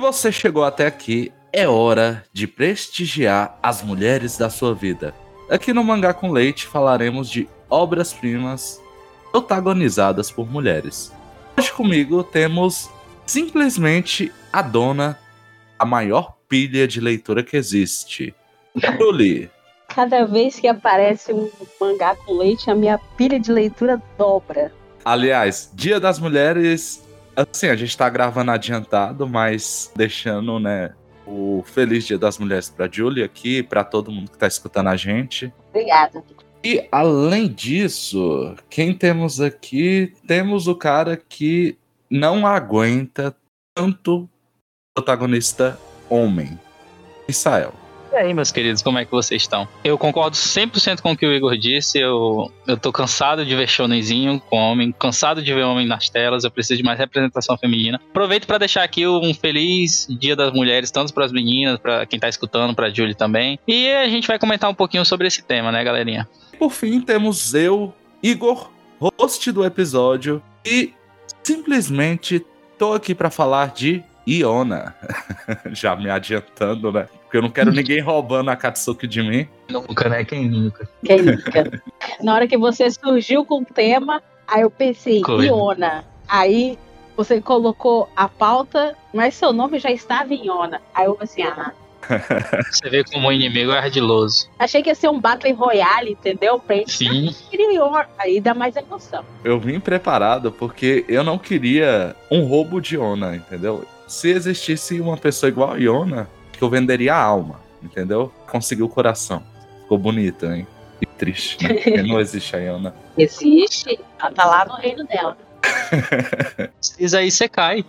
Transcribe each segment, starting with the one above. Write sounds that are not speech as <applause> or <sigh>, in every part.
Você chegou até aqui, é hora de prestigiar as mulheres da sua vida. Aqui no Mangá com Leite falaremos de obras-primas protagonizadas por mulheres. Hoje comigo temos simplesmente a dona, a maior pilha de leitura que existe. Julie. Cada vez que aparece um mangá com leite, a minha pilha de leitura dobra. Aliás, Dia das Mulheres, assim, a gente tá gravando adiantado, mas deixando, né, o Feliz Dia das Mulheres para Julie aqui, para todo mundo que está escutando a gente. Obrigada. E além disso, quem temos aqui? Temos o cara que não aguenta tanto protagonista homem, Israel. E aí, meus queridos, como é que vocês estão? Eu concordo 100% com o que o Igor disse. Eu, eu tô cansado de ver shonenzinho com homem, cansado de ver homem nas telas. Eu preciso de mais representação feminina. Aproveito para deixar aqui um feliz Dia das Mulheres, tanto para as meninas, para quem tá escutando, para Julie também. E a gente vai comentar um pouquinho sobre esse tema, né, galerinha? Por fim, temos eu, Igor, host do episódio, e simplesmente tô aqui para falar de Iona. <laughs> Já me adiantando, né? Porque eu não quero ninguém roubando a Katsuki de mim. Nunca, né? Quem nunca? Quem nunca? Na hora que você surgiu com o tema, aí eu pensei, Coisa. Iona. Aí você colocou a pauta, mas seu nome já estava em Iona. Aí eu pensei, ah, <laughs> Você vê como o inimigo é ardiloso. achei que ia ser um Battle Royale, entendeu? Pra gente Sim. Iona. Aí dá mais emoção. Eu vim preparado porque eu não queria um roubo de Iona, entendeu? Se existisse uma pessoa igual a Iona, que eu venderia a alma, entendeu? Conseguiu o coração. Ficou bonito, hein? E triste, né? <laughs> Porque não existe a Iona. Existe, ela tá lá no reino dela. <laughs> Precisa aí você cai.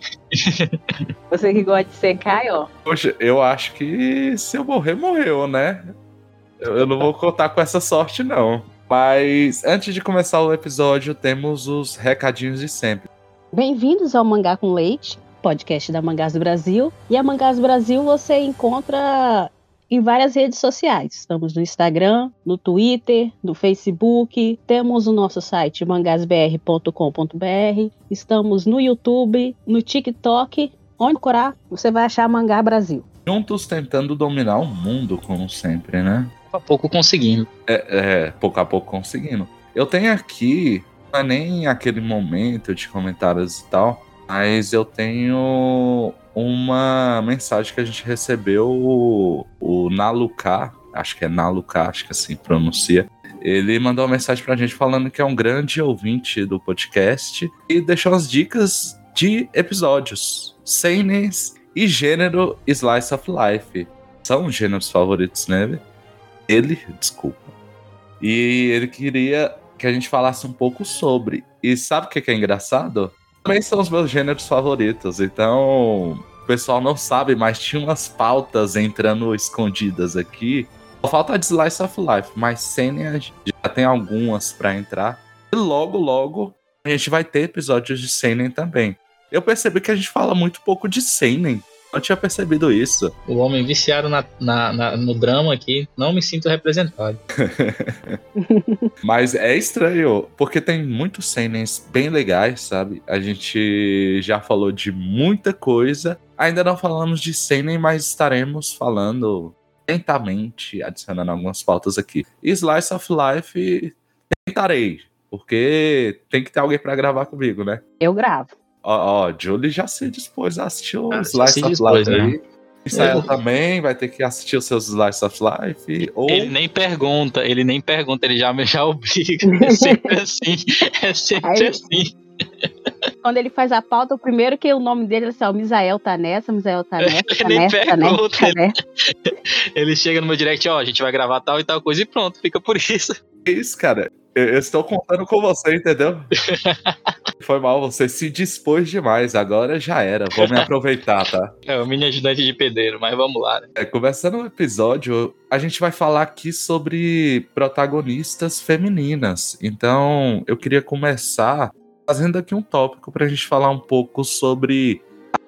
Você que gosta de secar, ó. Poxa, eu acho que se eu morrer, morreu, né? Eu, eu não vou contar com essa sorte, não. Mas antes de começar o episódio, temos os recadinhos de sempre. Bem-vindos ao Mangá com Leite, podcast da Mangás do Brasil. E a Mangás do Brasil você encontra em várias redes sociais. Estamos no Instagram, no Twitter, no Facebook. Temos o nosso site mangasbr.com.br. Estamos no YouTube, no TikTok. Onde procurar, você vai achar Mangá Brasil. Juntos tentando dominar o mundo, como sempre, né? Pouco a pouco conseguindo. É, é, pouco a pouco conseguindo. Eu tenho aqui, não é nem aquele momento de comentários e tal, mas eu tenho uma mensagem que a gente recebeu, o, o acho que é Naluka, acho que assim pronuncia. Ele mandou uma mensagem pra gente falando que é um grande ouvinte do podcast e deixou umas dicas de episódios, seinens e gênero Slice of Life. São os gêneros favoritos, né? Ele, desculpa. E ele queria que a gente falasse um pouco sobre. E sabe o que é engraçado? Também são os meus gêneros favoritos. Então, o pessoal não sabe, mas tinha umas pautas entrando escondidas aqui. Só falta de Slice of Life, mas Senia já tem algumas pra entrar. E logo, logo, a gente vai ter episódios de Seinen também. Eu percebi que a gente fala muito pouco de Seinen. Eu tinha percebido isso. O homem viciado na, na- na- no drama aqui, não me sinto representado. <laughs> Mas é estranho, porque tem muitos Seinens bem legais, sabe? A gente já falou de muita coisa. Ainda não falamos de Seinen, mas estaremos falando lentamente, adicionando algumas pautas aqui. E Slice of Life, tentarei. Porque tem que ter alguém pra gravar comigo, né? Eu gravo. Ó, ó, Julie já se dispôs a assistir o Ah, Slice of dispôs, Life né? aí. Israel Eu- também vai ter que assistir os seus Slice of Life. Ou Ele nem pergunta, ele nem pergunta, ele já, já <laughs> obriga. É sempre assim. É sempre Aí- assim. Quando ele faz a pauta, o primeiro que o nome dele é assim, ó, Misael tá nessa, Misael tá nessa, <laughs> tá nem nessa, tá nessa, pergunta, tá ele- nessa. Ele chega no meu direct, ó, a gente vai gravar tal e tal coisa e pronto, fica por isso. É isso, cara. Eu, estou contando com você, entendeu? <laughs> Foi mal, você se dispôs demais. Agora já era. Vou me aproveitar, tá? <laughs> É o mini ajudante de pedreiro, mas vamos lá, né? É, começando o episódio, a gente vai falar aqui sobre protagonistas femininas. Então, eu queria começar fazendo aqui um tópico pra gente falar um pouco sobre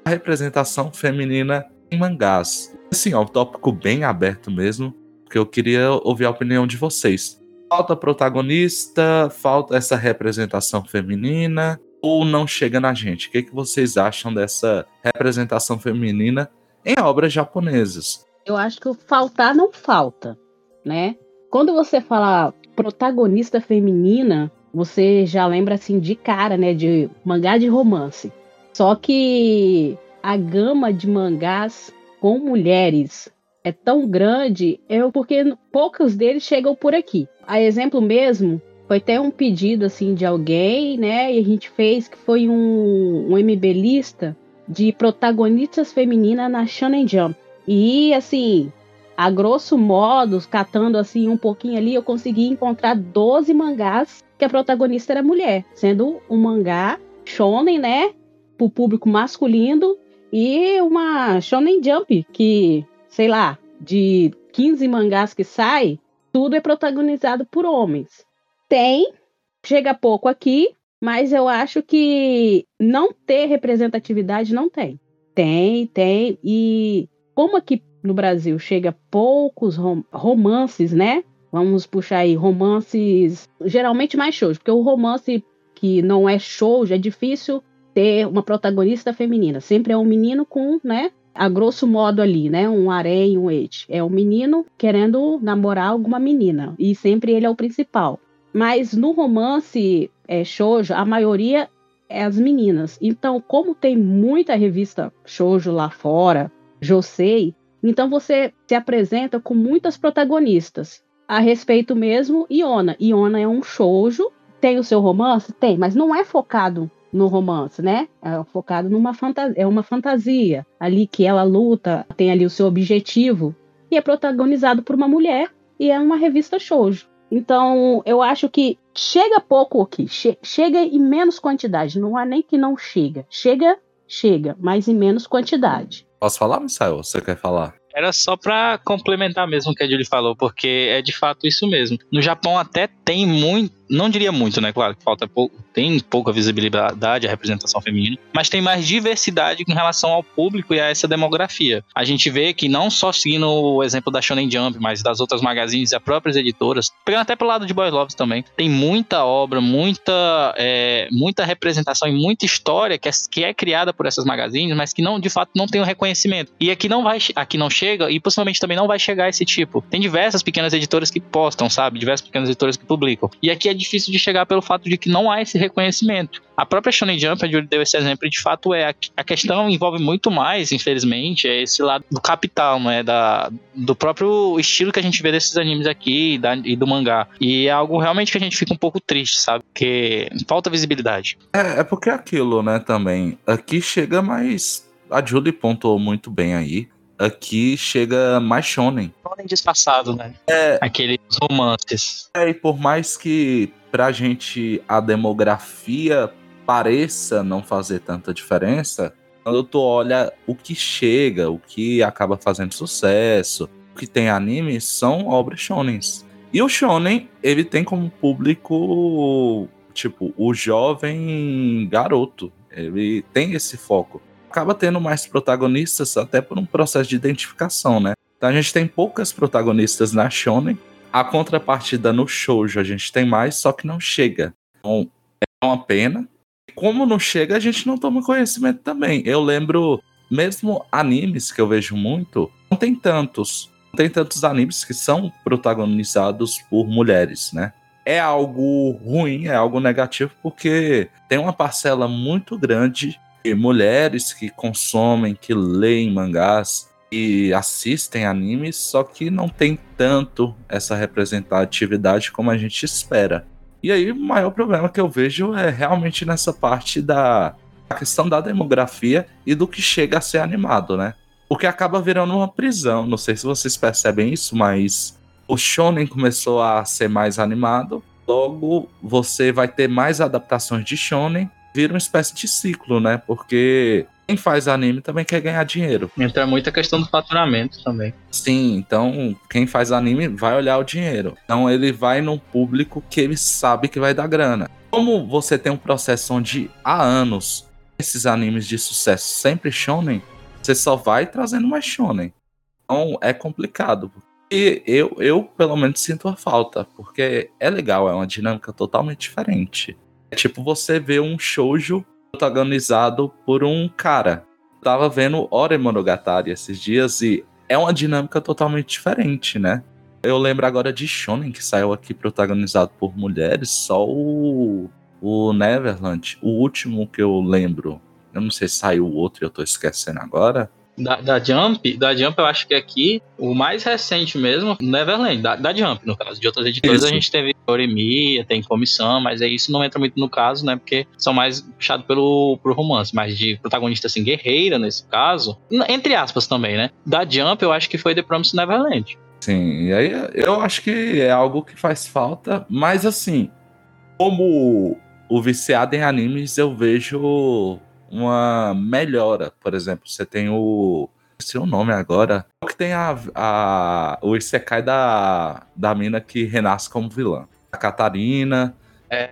a representação feminina em mangás. Assim, é um tópico bem aberto mesmo, porque eu queria ouvir a opinião de vocês. Falta protagonista, falta essa representação feminina. ou não chega na gente? O que, que vocês acham dessa representação feminina em obras japonesas? Eu acho que o faltar não falta, né? Quando você fala protagonista feminina, você já lembra assim de cara, né, de mangá de romance. Só que a gama de mangás com mulheres é tão grande, é porque poucos deles chegam por aqui. A exemplo mesmo, foi até um pedido assim de alguém, né? E a gente fez que foi um, um MB lista de protagonistas femininas na Shonen Jump. E assim, a grosso modo, catando assim um pouquinho ali, eu consegui encontrar 12 mangás que a protagonista era mulher, sendo um mangá shonen, né, pro público masculino e uma shonen jump que, sei lá, de 15 mangás que sai, tudo é protagonizado por homens. Tem, chega pouco aqui, mas eu acho que não ter representatividade não tem. Tem, tem e como aqui no Brasil chega poucos rom romances, né? Vamos puxar aí romances, geralmente mais shows, porque o romance que não é show é difícil ter uma protagonista feminina. Sempre é um menino com, né? A grosso modo ali, né? Um harém, um et. É um menino querendo namorar alguma menina. E sempre ele é o principal. Mas no romance é, shoujo, a maioria é as meninas. Então, como tem muita revista shoujo lá fora, Josei, então você se apresenta com muitas protagonistas. A respeito mesmo, Iona. Iona é um shoujo, tem o seu romance? Tem, mas não é focado no romance, né? É focado numa fantasia, é uma fantasia ali que ela luta, tem ali o seu objetivo e é protagonizado por uma mulher e é uma revista shoujo. Então, eu acho que chega pouco aqui, che chega em menos quantidade, não há nem que não chega. Chega, chega, mas em menos quantidade. Posso falar, Misael? Você quer falar? Era só para complementar mesmo o que a Julie falou, porque é de fato isso mesmo. No Japão até tem muito, não diria muito, né? Claro que falta pouco, tem pouca visibilidade a representação feminina, mas tem mais diversidade em relação ao público e a essa demografia. A gente vê que não só seguindo o exemplo da Shonen Jump, mas das outras magazines e as próprias editoras, pegando até pelo lado de Boy Love também, tem muita obra, muita, é, muita representação e muita história que é, que é criada por essas magazines, mas que não, de fato, não tem o reconhecimento. E aqui não vai, aqui não chega e possivelmente também não vai chegar esse tipo. Tem diversas pequenas editoras que postam, sabe? Diversas pequenas editoras que publicam. E aqui é difícil de chegar pelo fato de que não há esse reconhecimento. A própria Shonen Jump, a Julie deu esse exemplo, de fato é a questão envolve muito mais, infelizmente, é esse lado do capital, não é da do próprio estilo que a gente vê desses animes aqui da, e do mangá. E é algo realmente que a gente fica um pouco triste, sabe? Porque falta visibilidade. É, é porque é aquilo, né, também. Aqui chega mais a Julie pontuou muito bem aí aqui chega mais shonen. Shonen disfarçado, né? É. Aqueles romances. É, e por mais que pra gente a demografia pareça não fazer tanta diferença, quando tu olha o que chega, o que acaba fazendo sucesso, o que tem anime, são obras shonens. E o shonen, ele tem como público, tipo, o jovem garoto. Ele tem esse foco acaba tendo mais protagonistas até por um processo de identificação, né? Então a gente tem poucas protagonistas na Shonen. A contrapartida no shoujo a gente tem mais, só que não chega. Então é uma pena. Como não chega, a gente não toma conhecimento também. Eu lembro, mesmo animes que eu vejo muito, não tem tantos. Não tem tantos animes que são protagonizados por mulheres, né? É algo ruim, é algo negativo, porque tem uma parcela muito grande mulheres que consomem, que leem mangás e assistem animes, só que não tem tanto essa representatividade como a gente espera. E aí o maior problema que eu vejo é realmente nessa parte da questão da demografia e do que chega a ser animado, né? Porque acaba virando uma prisão. Não sei se vocês percebem isso, mas o shonen começou a ser mais animado. Logo, você vai ter mais adaptações de shonen vira uma espécie de ciclo, né? Porque quem faz anime também quer ganhar dinheiro. Então é muita questão do faturamento também. Sim, então quem faz anime vai olhar o dinheiro. Então ele vai num público que ele sabe que vai dar grana. Como você tem um processo onde há anos esses animes de sucesso sempre shonen, você só vai trazendo mais shonen. Então é complicado. E eu, eu pelo menos sinto a falta, porque é legal, é uma dinâmica totalmente diferente É tipo você ver um shoujo protagonizado por um cara. tava vendo Ore Monogatari esses dias e é uma dinâmica totalmente diferente, né? Eu lembro agora de Shonen, que saiu aqui protagonizado por mulheres, só o, o Neverland, o último que eu lembro. Eu não sei se saiu o outro e eu tô esquecendo agora. Da, da Jump, da Jump eu acho que aqui, o mais recente mesmo, Neverland, da, da Jump, no caso. De outras editoras isso. a gente teve Oremia, tem Comissão, mas aí isso não entra muito no caso, né? Porque são mais puxados pelo pro romance, mas de protagonista assim, guerreira nesse caso, entre aspas também, né? Da Jump eu acho que foi The Promised Neverland. Sim, e aí eu acho que é algo que faz falta, mas assim, como o viciado em animes, eu vejo uma melhora. Por exemplo, você tem o. Esqueci o nome agora. O que tem a, a, o Isekai da, da mina que renasce como vilã. A Catarina. É.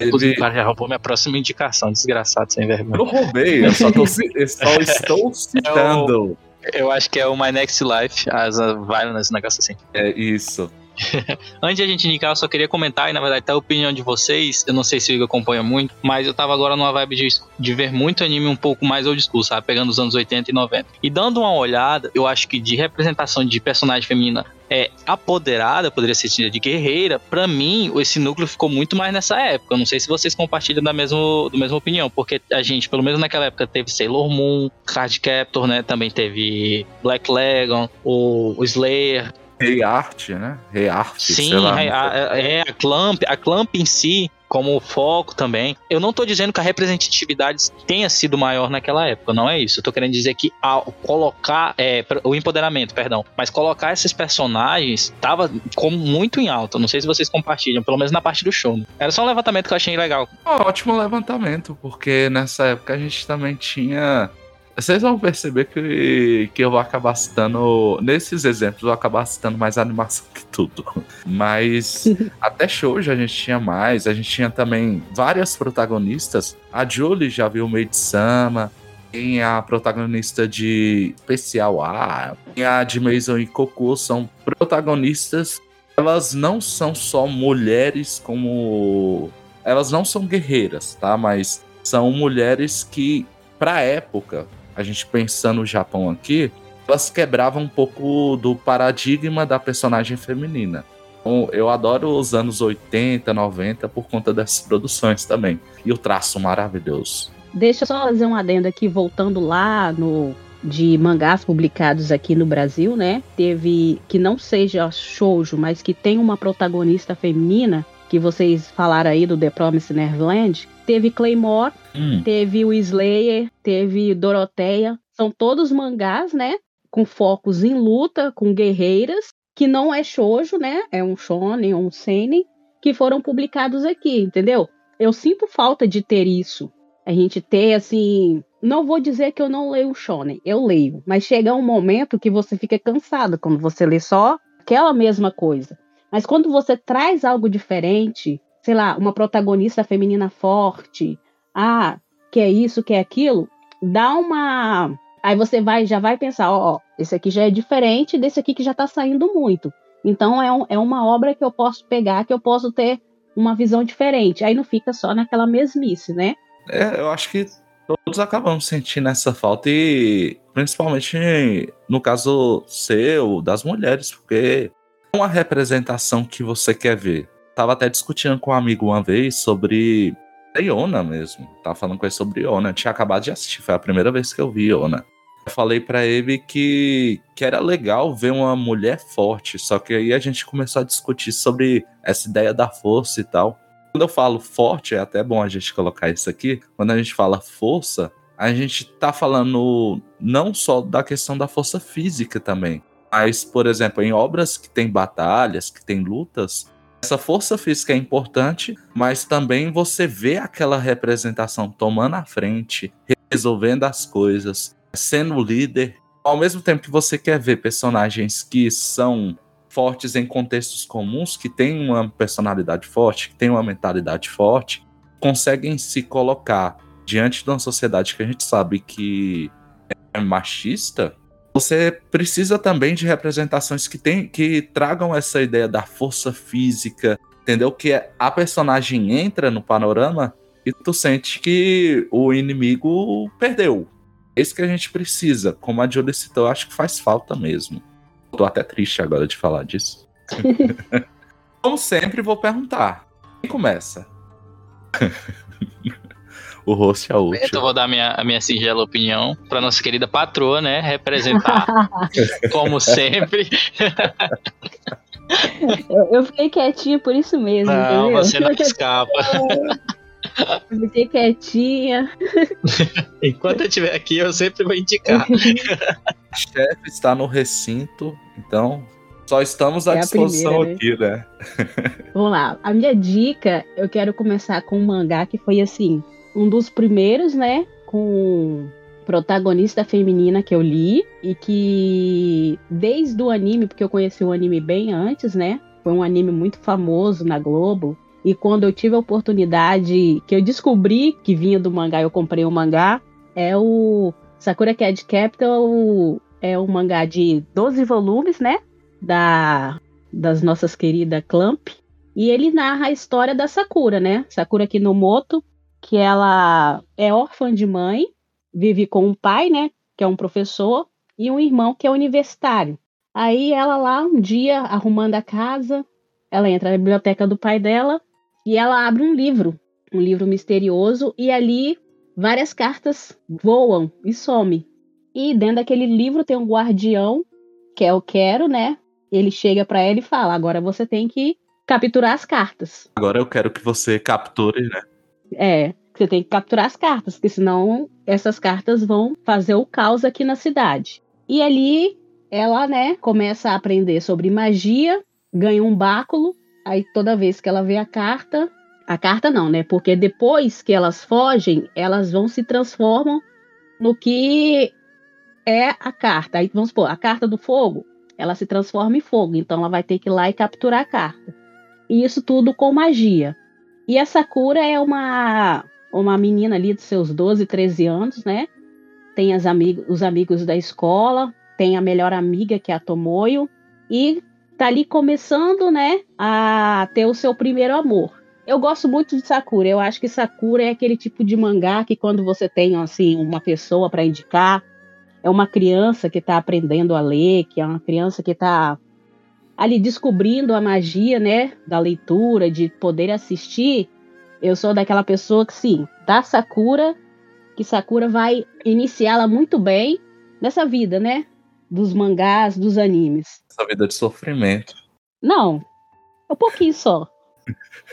Inclusive, ele... cara já roubou minha próxima indicação, desgraçado, sem vergonha. Eu roubei, eu só, tô, eu só <laughs> estou citando. É o, eu acho que é o My Next Life, as Violence, um negócio assim. É isso. <laughs> Antes de a gente indicar, eu só queria comentar, e na verdade, até a opinião de vocês. Eu não sei se o Igor acompanha muito, mas eu tava agora numa vibe de, de ver muito anime um pouco mais old school, sabe? Pegando os anos 80 e 90. E dando uma olhada, eu acho que de representação de personagem feminina é apoderada, poderia ser de guerreira, para mim, esse núcleo ficou muito mais nessa época. Eu não sei se vocês compartilham da mesma, da mesma opinião, porque a gente, pelo menos naquela época, teve Sailor Moon, Card Captor, né? Também teve Black Lagoon, o, o Slayer, Rei Arte, né? Rei Arte. Sim, lá, a, é a Clamp, a Clamp em si, como foco também. Eu não estou dizendo que a representatividade tenha sido maior naquela época, não é isso. Eu tô querendo dizer que ao colocar é, o empoderamento, perdão, mas colocar esses personagens estava como muito em alta. Não sei se vocês compartilham, pelo menos na parte do show. Né? Era só um levantamento que eu achei legal. Ótimo levantamento, porque nessa época a gente também tinha vocês vão perceber que, que eu vou acabar citando. Nesses exemplos, eu vou acabar citando mais animação que tudo. Mas <laughs> até show já a gente tinha mais. A gente tinha também várias protagonistas. A Julie já viu Maid Sama. Tem a protagonista de Especial A. Tem a de Maison e Coco. São protagonistas. Elas não são só mulheres como. Elas não são guerreiras, tá? Mas são mulheres que, pra época, a gente pensando no Japão aqui, elas quebravam um pouco do paradigma da personagem feminina. Então, eu adoro os anos 80, 90 por conta dessas produções também. E o traço maravilhoso. Deixa eu só fazer um adendo aqui, voltando lá no de mangás publicados aqui no Brasil, né? Teve que não seja shoujo, mas que tem uma protagonista feminina, que vocês falaram aí do The Promised Neverland, teve Claymore, hum. teve o Slayer, teve Doroteia. São todos mangás, né? Com focos em luta, com guerreiras, que não é shoujo, né? É um shonen, um seinen, que foram publicados aqui, entendeu? Eu sinto falta de ter isso. A gente ter, assim... Não vou dizer que eu não leio shonen, eu leio. Mas chega um momento que você fica cansado quando você lê só aquela mesma coisa. Mas quando você traz algo diferente, sei lá, uma protagonista feminina forte, ah, que é isso, que é aquilo, dá uma. Aí você vai, já vai pensar, ó, ó esse aqui já é diferente desse aqui que já tá saindo muito. Então é, um, é uma obra que eu posso pegar, que eu posso ter uma visão diferente. Aí não fica só naquela mesmice, né? É, eu acho que todos acabamos sentindo essa falta e principalmente no caso seu, das mulheres, porque uma representação que você quer ver. Tava até discutindo com um amigo uma vez sobre Iona mesmo. Tava falando com ele sobre Iona. Tinha acabado de assistir, foi a primeira vez que eu vi Iona. Eu falei para ele que, que era legal ver uma mulher forte, só que aí a gente começou a discutir sobre essa ideia da força e tal. Quando eu falo forte, é até bom a gente colocar isso aqui. Quando a gente fala força, a gente tá falando não só da questão da força física também, mas, por exemplo, em obras que tem batalhas, que tem lutas, essa força física é importante, mas também você vê aquela representação tomando a frente, resolvendo as coisas, sendo líder. Ao mesmo tempo que você quer ver personagens que são fortes em contextos comuns, que têm uma personalidade forte, que têm uma mentalidade forte, conseguem se colocar diante de uma sociedade que a gente sabe que é machista, você precisa também de representações que, tem, que tragam essa ideia da força física, entendeu? Que a personagem entra no panorama e tu sente que o inimigo perdeu. É isso que a gente precisa. Como a Julie citou, eu acho que faz falta mesmo. Tô até triste agora de falar disso. <laughs> Como sempre, vou perguntar. Quem começa? <laughs> o host é último. Eu vou dar minha, a minha singela opinião para nossa querida patroa, né? Representar, <laughs> como sempre. eu, eu, fiquei quietinha por isso mesmo. Não, entendeu? você não escapa. Eu fiquei quietinha. <laughs> Enquanto eu estiver aqui, eu sempre vou indicar. O <laughs> chefe está no recinto, então só estamos à é disposição primeira, né? aqui, né? Vamos lá. A minha dica, eu quero começar com um mangá que foi assim, um dos primeiros, né? Com protagonista feminina que eu li e que desde o anime, porque eu conheci o anime bem antes, né? Foi um anime muito famoso na Globo. E quando eu tive a oportunidade, que eu descobri que vinha do mangá, eu comprei o um mangá, é o Sakura Card Capital, é um mangá de 12 volumes, né? Da, das nossas queridas Clamp. E ele narra a história da Sakura, né? Sakura Kinomoto, que ela é órfã de mãe, vive com um pai, né? Que é um professor, e um irmão que é universitário. Aí ela lá, um dia, arrumando a casa, ela entra na biblioteca do pai dela e ela abre um livro, um livro misterioso, e ali várias cartas voam e somem. E dentro daquele livro tem um guardião, que é o Quero, né? Ele chega para ela e fala: agora você tem que capturar as cartas. Agora eu quero que você capture, né? É, você tem que capturar as cartas, porque senão essas cartas vão fazer o caos aqui na cidade. E ali ela, né, começa a aprender sobre magia, ganha um báculo Aí toda vez que ela vê a carta, a carta não, né? Porque depois que elas fogem, elas vão se transformam no que é a carta. Aí vamos supor, a carta do fogo, ela se transforma em fogo, então ela vai ter que ir lá e capturar a carta. E isso tudo com magia. E a Sakura é uma uma menina ali dos seus 12, 13 anos, né? Tem as amigos, os amigos da escola, tem a melhor amiga que é a Tomoyo e tá ali começando, né, a ter o seu primeiro amor. Eu gosto muito de Sakura. Eu acho que Sakura é aquele tipo de mangá que quando você tem assim uma pessoa para indicar, é uma criança que está aprendendo a ler, que é uma criança que está ali descobrindo a magia, né, da leitura, de poder assistir. Eu sou daquela pessoa que sim, da Sakura, que Sakura vai iniciá-la muito bem nessa vida, né, dos mangás, dos animes. Essa vida de sofrimento. Não, é um pouquinho só.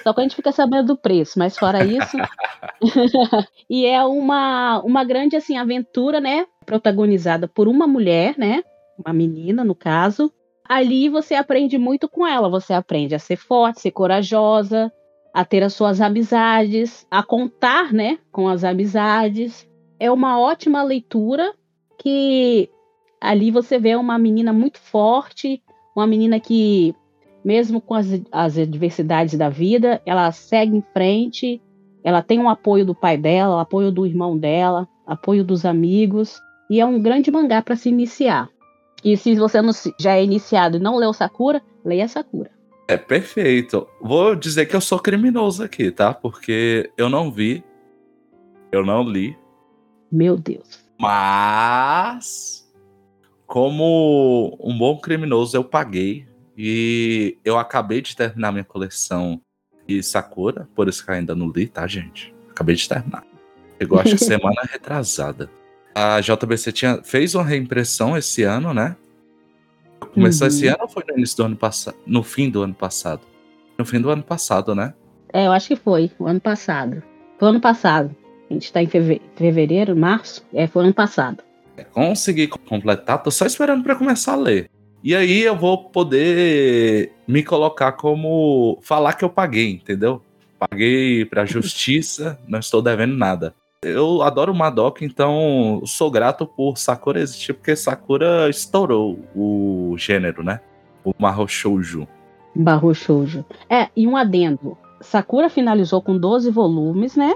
Só que a gente fica sabendo do preço, mas fora isso. <laughs> <laughs> e é uma, uma grande assim aventura, né? Protagonizada por uma mulher, né? Uma menina, no caso. Ali você aprende muito com ela. Você aprende a ser forte, ser corajosa, a ter as suas amizades, a contar, né? Com as amizades. É uma ótima leitura que ali você vê uma menina muito forte, uma menina que, mesmo com as, as adversidades da vida, ela segue em frente, ela tem o apoio do pai dela, apoio do irmão dela, apoio dos amigos, e é um grande mangá para se iniciar. E se você não, já é iniciado e não leu Sakura, leia Sakura. É perfeito. Vou dizer que eu sou criminoso aqui, tá? Porque eu não vi, eu não li. Meu Deus. Mas como um bom criminoso, eu paguei e eu acabei de terminar minha coleção de Sakura, por isso que eu ainda não li, tá, gente? Acabei de terminar. Chegou, acho <laughs> que semana retrasada. A JBC tinha, fez uma reimpressão esse ano, né? Começou uhum. esse ano ou foi no início do ano passado? No fim do ano passado? No fim do ano passado, né? É, eu acho que foi, o ano passado. Foi ano passado. A gente tá em fevereiro, março? É, foi ano passado consegui completar, tô só esperando para começar a ler. E aí eu vou poder me colocar como falar que eu paguei, entendeu? Paguei pra <laughs> justiça, não estou devendo nada. Eu adoro Madoka, então sou grato por Sakura existir, porque Sakura estourou o gênero, né? O Mahou Shoujo. Mahou Shoujo. É, e um adendo. Sakura finalizou com 12 volumes, né?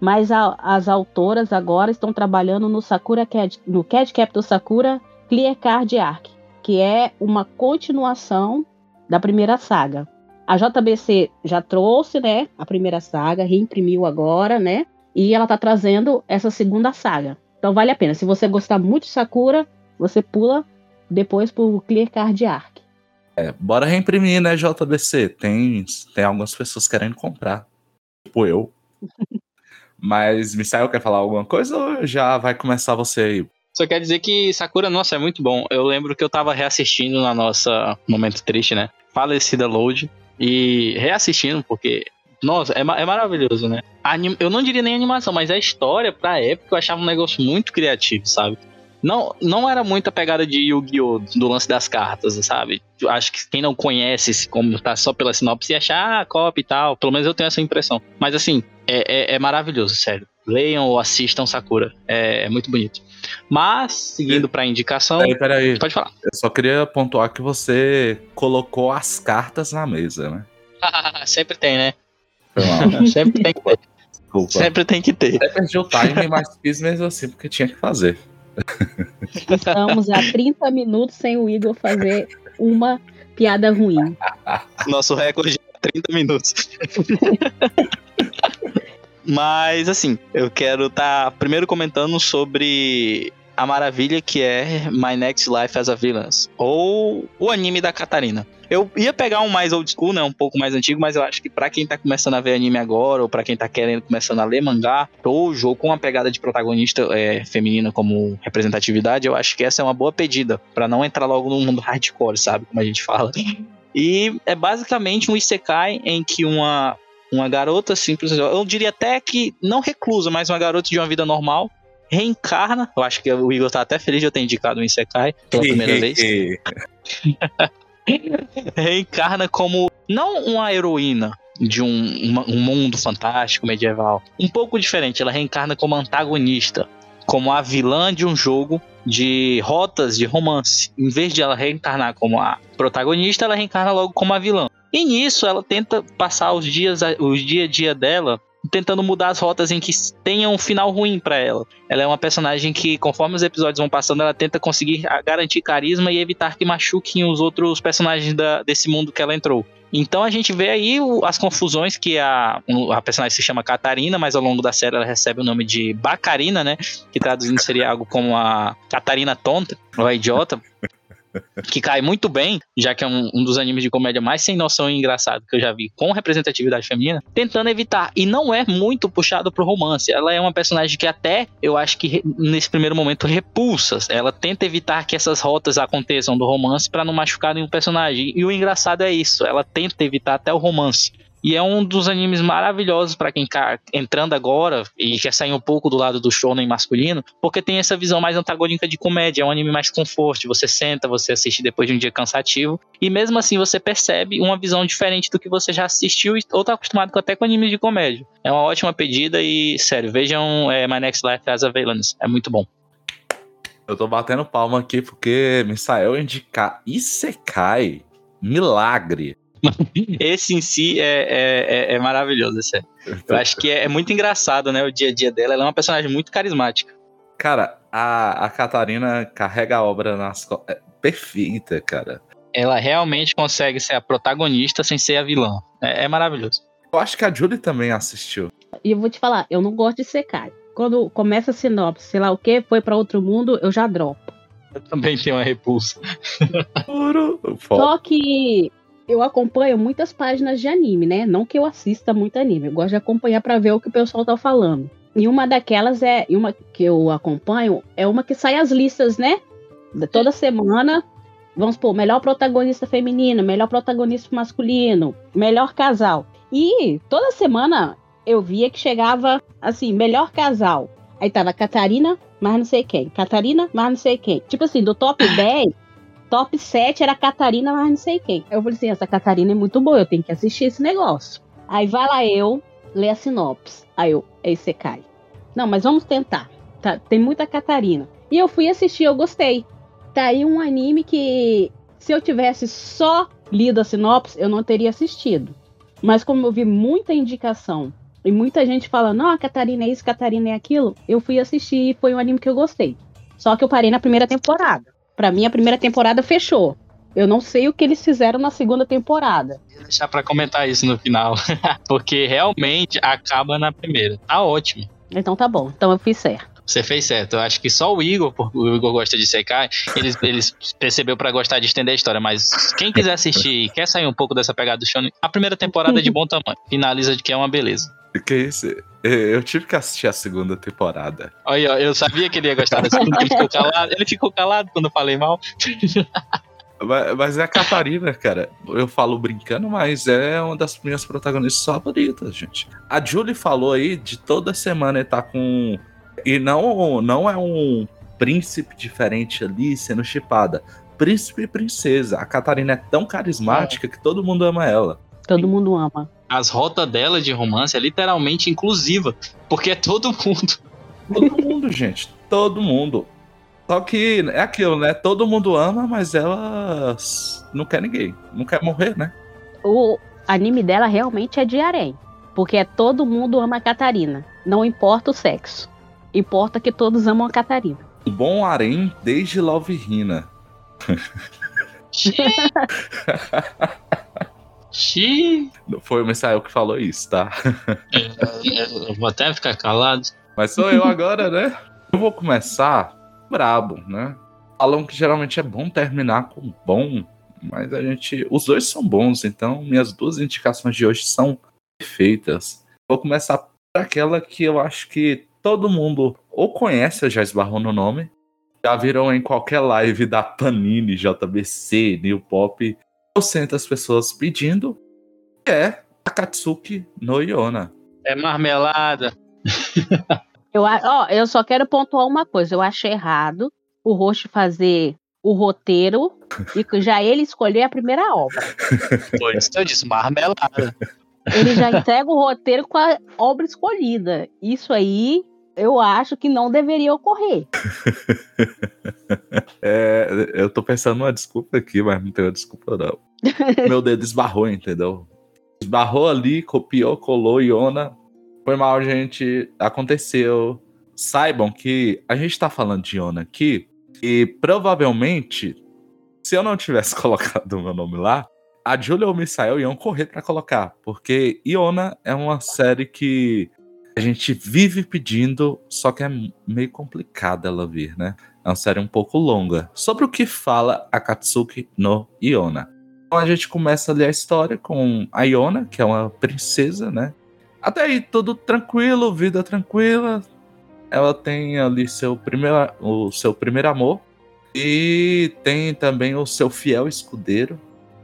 mas a, as autoras agora estão trabalhando no Sakura Cad, no Cad Capital Sakura Clear Card Arc, que é uma continuação da primeira saga. A JBC já trouxe, né, a primeira saga, reimprimiu agora, né? E ela tá trazendo essa segunda saga. Então vale a pena. Se você gostar muito de Sakura, você pula depois pro Clear Card Arc. É, bora reimprimir, né, JBC? Tem, tem algumas pessoas querendo comprar. Tipo eu. <laughs> Mas, Misael, quer falar alguma coisa ou já vai começar você aí? Só quer dizer que Sakura, nossa, é muito bom. Eu lembro que eu tava reassistindo na nossa Momento Triste, né? Falecida Load. E reassistindo, porque nossa, é, é maravilhoso, né? Anim, eu não diria nem animação, mas a história, pra época, eu achava um negócio muito criativo, sabe? Não, não era muita pegada de Yu-Gi-Oh! do lance das cartas, sabe? Acho que quem não conhece, como tá só pela sinopse, achar ah, copy e tal. Pelo menos eu tenho essa impressão. Mas assim, é, é, é maravilhoso, sério. Leiam ou assistam Sakura. É, é muito bonito. Mas, seguindo pra indicação. Peraí, peraí. Pode falar. Eu só queria pontuar que você colocou as cartas na mesa, né? <laughs> Sempre tem, né? Foi mal. Sempre tem que ter. Desculpa. Sempre tem que ter. Até perdi o time, mas fiz mesmo assim, porque tinha que fazer. Estamos há 30 minutos sem o Igor fazer uma piada ruim. Nosso recorde é 30 minutos. Mas, assim, eu quero estar tá primeiro comentando sobre a maravilha que é My Next Life as a Villain, ou o anime da Katarina. Eu ia pegar um mais old school, né, um pouco mais antigo, mas eu acho que para quem tá começando a ver anime agora, ou para quem tá querendo começando a ler mangá, ou jogo com uma pegada de protagonista é, feminina como representatividade, eu acho que essa é uma boa pedida, para não entrar logo no mundo hardcore, sabe, como a gente fala. E é basicamente um isekai em que uma uma garota simples, eu diria até que não reclusa, mas uma garota de uma vida normal, reencarna. Eu acho que o Igor tá até feliz de eu ter indicado o Isekai pela primeira vez. <laughs> reencarna como não uma heroína de um, uma, um mundo fantástico medieval. Um pouco diferente, ela reencarna como antagonista, como a vilã de um jogo de rotas de romance. Em vez de ela reencarnar como a protagonista, ela reencarna logo como a vilã. E nisso ela tenta passar os dias, os dia a dia dela tentando mudar as rotas em que tenha um final ruim para ela. Ela é uma personagem que, conforme os episódios vão passando, ela tenta conseguir garantir carisma e evitar que machuquem os outros personagens da, desse mundo que ela entrou. Então a gente vê aí as confusões que a, a personagem se chama Catarina, mas ao longo da série ela recebe o nome de Bacarina, né? Que traduzindo seria algo como a Catarina tonta, ou a idiota que cai muito bem, já que é um, um, dos animes de comédia mais sem noção e engraçado que eu já vi com representatividade feminina, tentando evitar. E não é muito puxado pro romance. Ela é uma personagem que até eu acho que nesse primeiro momento repulsa. Ela tenta evitar que essas rotas aconteçam do romance para não machucar nenhum personagem. E o engraçado é isso, ela tenta evitar até o romance. E é um dos animes maravilhosos para quem tá entrando agora e quer sair um pouco do lado do shonen masculino, porque tem essa visão mais antagônica de comédia. É um anime mais conforto. Você senta, você assiste depois de um dia cansativo. E mesmo assim você percebe uma visão diferente do que você já assistiu ou tá acostumado até com animes de comédia. É uma ótima pedida e, sério, vejam é, My Next Life as a Villains. É muito bom. Eu tô batendo palma aqui porque Misael indicar Isekai. Milagre. <laughs> Esse em si é, é, é, é maravilhoso, sério. Eu acho que é, é, muito engraçado, né? O dia a dia dela. Ela é uma personagem muito carismática. Cara, a, a Catarina carrega a obra nas costas. É perfeita, cara. Ela realmente consegue ser a protagonista sem ser a vilã. É, é maravilhoso. Eu acho que a Julie também assistiu. E eu vou te falar, eu não gosto de secar. Quando começa a sinopse, sei lá o que, foi para outro mundo, eu já dropo. Eu também tenho uma repulsa. Só que eu acompanho muitas páginas de anime, né? Não que eu assista muito anime, eu gosto de acompanhar para ver o que o pessoal tá falando. E uma daquelas é, uma que eu acompanho, é uma que sai as listas, né? Toda semana, vamos supor, melhor protagonista feminino, melhor protagonista masculino, melhor casal. E toda semana eu via que chegava assim, melhor casal. Aí tava Catarina, mas não sei quem. Catarina, mas não sei quem. Tipo assim, do top <coughs> 10, top 7 era a Catarina, mas não sei quem. Eu falei assim: essa Catarina é muito boa, eu tenho que assistir esse negócio. Aí vai lá eu, lê a sinopse. Aí eu, aí você cai. Não, mas vamos tentar. Tá, tem muita Catarina. E eu fui assistir, eu gostei. Tá aí um anime que, se eu tivesse só lido a sinopse, eu não teria assistido. Mas como eu vi muita indicação e muita gente falando, não, a Catarina é isso, Catarina é aquilo, eu fui assistir e foi um anime que eu gostei. Só que eu parei na primeira temporada. Para mim, a primeira temporada fechou. Eu não sei o que eles fizeram na segunda temporada. Vou deixar para comentar isso no final, <laughs> porque realmente acaba na primeira. Tá ótimo. Então tá bom, então eu fiz certo. Você fez certo. Eu acho que só o Igor, porque o Igor gosta de secar, ele, ele percebeu para gostar de estender a história. Mas quem quiser assistir quer sair um pouco dessa pegada do Shonen, a primeira temporada é de bom tamanho. Finaliza de que é uma beleza. Que isso? Eu tive que assistir a segunda temporada. Olha, eu sabia que ele ia gostar da segunda, ele ficou calado. Ele ficou calado quando eu falei mal. <laughs> Mas, mas é a Catarina, cara. Eu falo brincando, mas é uma das minhas protagonistas favoritas, gente. A Julie falou aí de toda semana ele tá com. E não, não é um príncipe diferente ali sendo chipada. Príncipe e princesa. A Catarina é tão carismática é. que todo mundo ama ela. Todo mundo ama. As rotas dela de romance é literalmente inclusiva, porque é todo mundo. Todo mundo, gente. Todo mundo. Só que é aquilo, né? Todo mundo ama, mas ela não quer ninguém. Não quer morrer, né? O anime dela realmente é de harém. Porque é todo mundo ama a Catarina. Não importa o sexo. Importa que todos amam a Catarina. Um bom harém desde Love Hina. <laughs> <laughs> <laughs> Xiii. Foi o Messael que falou isso, tá? eu vou até ficar calado. Mas sou eu agora, né? Eu vou começar brabo, né? Falam que geralmente é bom terminar com bom, mas a gente. Os dois são bons, então minhas duas indicações de hoje são perfeitas. Vou começar por aquela que eu acho que todo mundo ou conhece, já esbarrou no nome, já viram em qualquer live da Panini, JBC, New Pop, trocentas pessoas pedindo, que é Akatsuki no Yona. É marmelada. <laughs> Eu, ó, eu só quero pontuar uma coisa. Eu acho errado o Roche fazer o roteiro e já ele escolher a primeira obra. Foi isso que eu disse, marmelada. Ele já entrega o roteiro com a obra escolhida. Isso aí eu acho que não deveria ocorrer. <laughs> É, eu tô pensando numa desculpa aqui, mas não tem uma desculpa não. Meu dedo esbarrou, entendeu? Esbarrou ali, copiou, colou, Iona, foi mal, gente. Aconteceu. Saibam que a gente tá falando de Iona aqui e provavelmente, se eu não tivesse <laughs> colocado o meu nome lá, a Julia ou o Misael iam correr para colocar, porque Iona é uma série que a gente vive pedindo, só que é meio complicada ela vir, né? É uma série um pouco longa. Sobre o que fala Akatsuki no Iona. Então a gente começa a ler a história com a Iona, que é uma princesa, né? Até aí, tudo tranquilo, vida tranquila. Ela tem ali seu primeiro, o seu primeiro amor. E tem também o seu fiel escudeiro,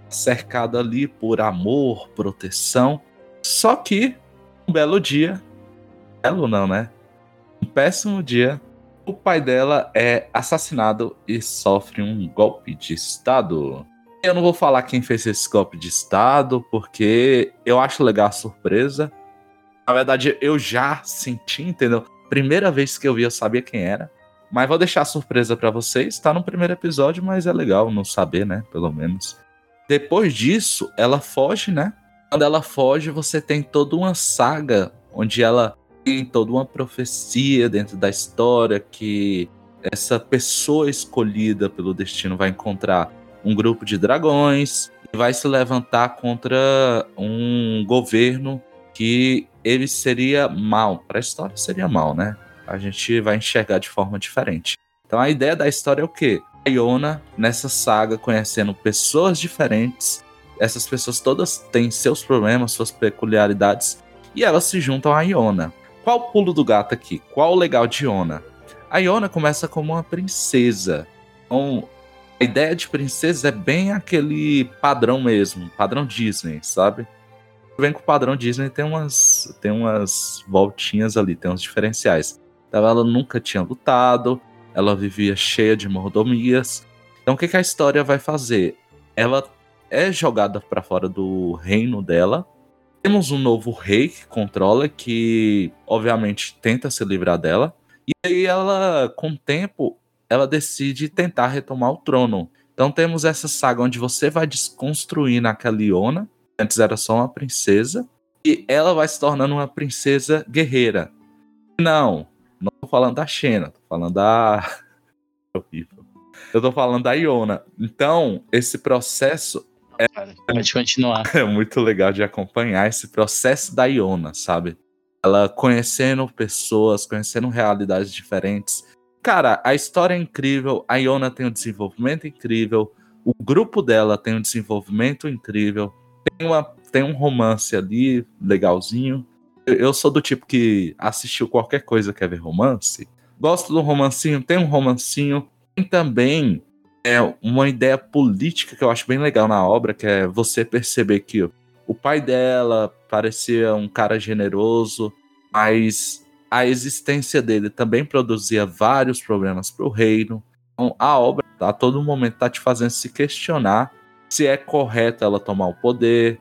cercado ali por amor, proteção. Só que, um belo dia, belo não, né? Um péssimo dia, o pai dela é assassinado e sofre um golpe de estado. Eu não vou falar quem fez esse golpe de estado, porque eu acho legal a surpresa. Na verdade, eu já senti, entendeu? Primeira vez que eu vi, eu sabia quem era. Mas vou deixar a surpresa para vocês. Tá no primeiro episódio, mas é legal não saber, né? Pelo menos. Depois disso, ela foge, né? Quando ela foge, você tem toda uma saga onde ela tem toda uma profecia dentro da história que essa pessoa escolhida pelo destino vai encontrar um grupo de dragões e vai se levantar contra um governo que ele seria mal. Para a história seria mal, né? A gente vai enxergar de forma diferente. Então a ideia da história é o quê? A Iona, nessa saga, conhecendo pessoas diferentes. Essas pessoas todas têm seus problemas, suas peculiaridades. E elas se juntam a Iona. Qual o pulo do gato aqui? Qual o legal de Iona? A Iona começa como uma princesa. Então, a ideia de princesa é bem aquele padrão mesmo, padrão Disney, sabe? vem com o padrão Disney tem umas, tem umas voltinhas ali, tem uns diferenciais. Então ela nunca tinha lutado, ela vivia cheia de mordomias. Então o que, que a história vai fazer? Ela é jogada para fora do reino dela. Temos um novo rei que controla, que obviamente tenta se livrar dela. E aí ela, com o tempo, ela decide tentar retomar o trono. Então temos essa saga onde você vai desconstruindo a Caliona, antes era só uma princesa, e ela vai se tornando uma princesa guerreira. Não, não tô falando da Xena, tô falando da. <laughs> horrível. Eu tô falando da Iona. Então, esse processo Pode continuar. <laughs> é muito legal de acompanhar esse processo da Iona, sabe? Ela conhecendo pessoas, conhecendo realidades diferentes. Cara, a história é incrível, a Iona tem um desenvolvimento incrível, o grupo dela tem um desenvolvimento incrível, tem, uma, tem um romance ali legalzinho. Eu, eu sou do tipo que assistiu qualquer coisa quer ver romance. Gosto do romancinho, tem um romancinho. Tem também é, uma ideia política que eu acho bem legal na obra, que é você perceber que o pai dela parecia um cara generoso, mas a existência dele também produzia vários problemas para o reino. Então, a obra a todo momento tá te fazendo se questionar se é correto ela tomar o poder,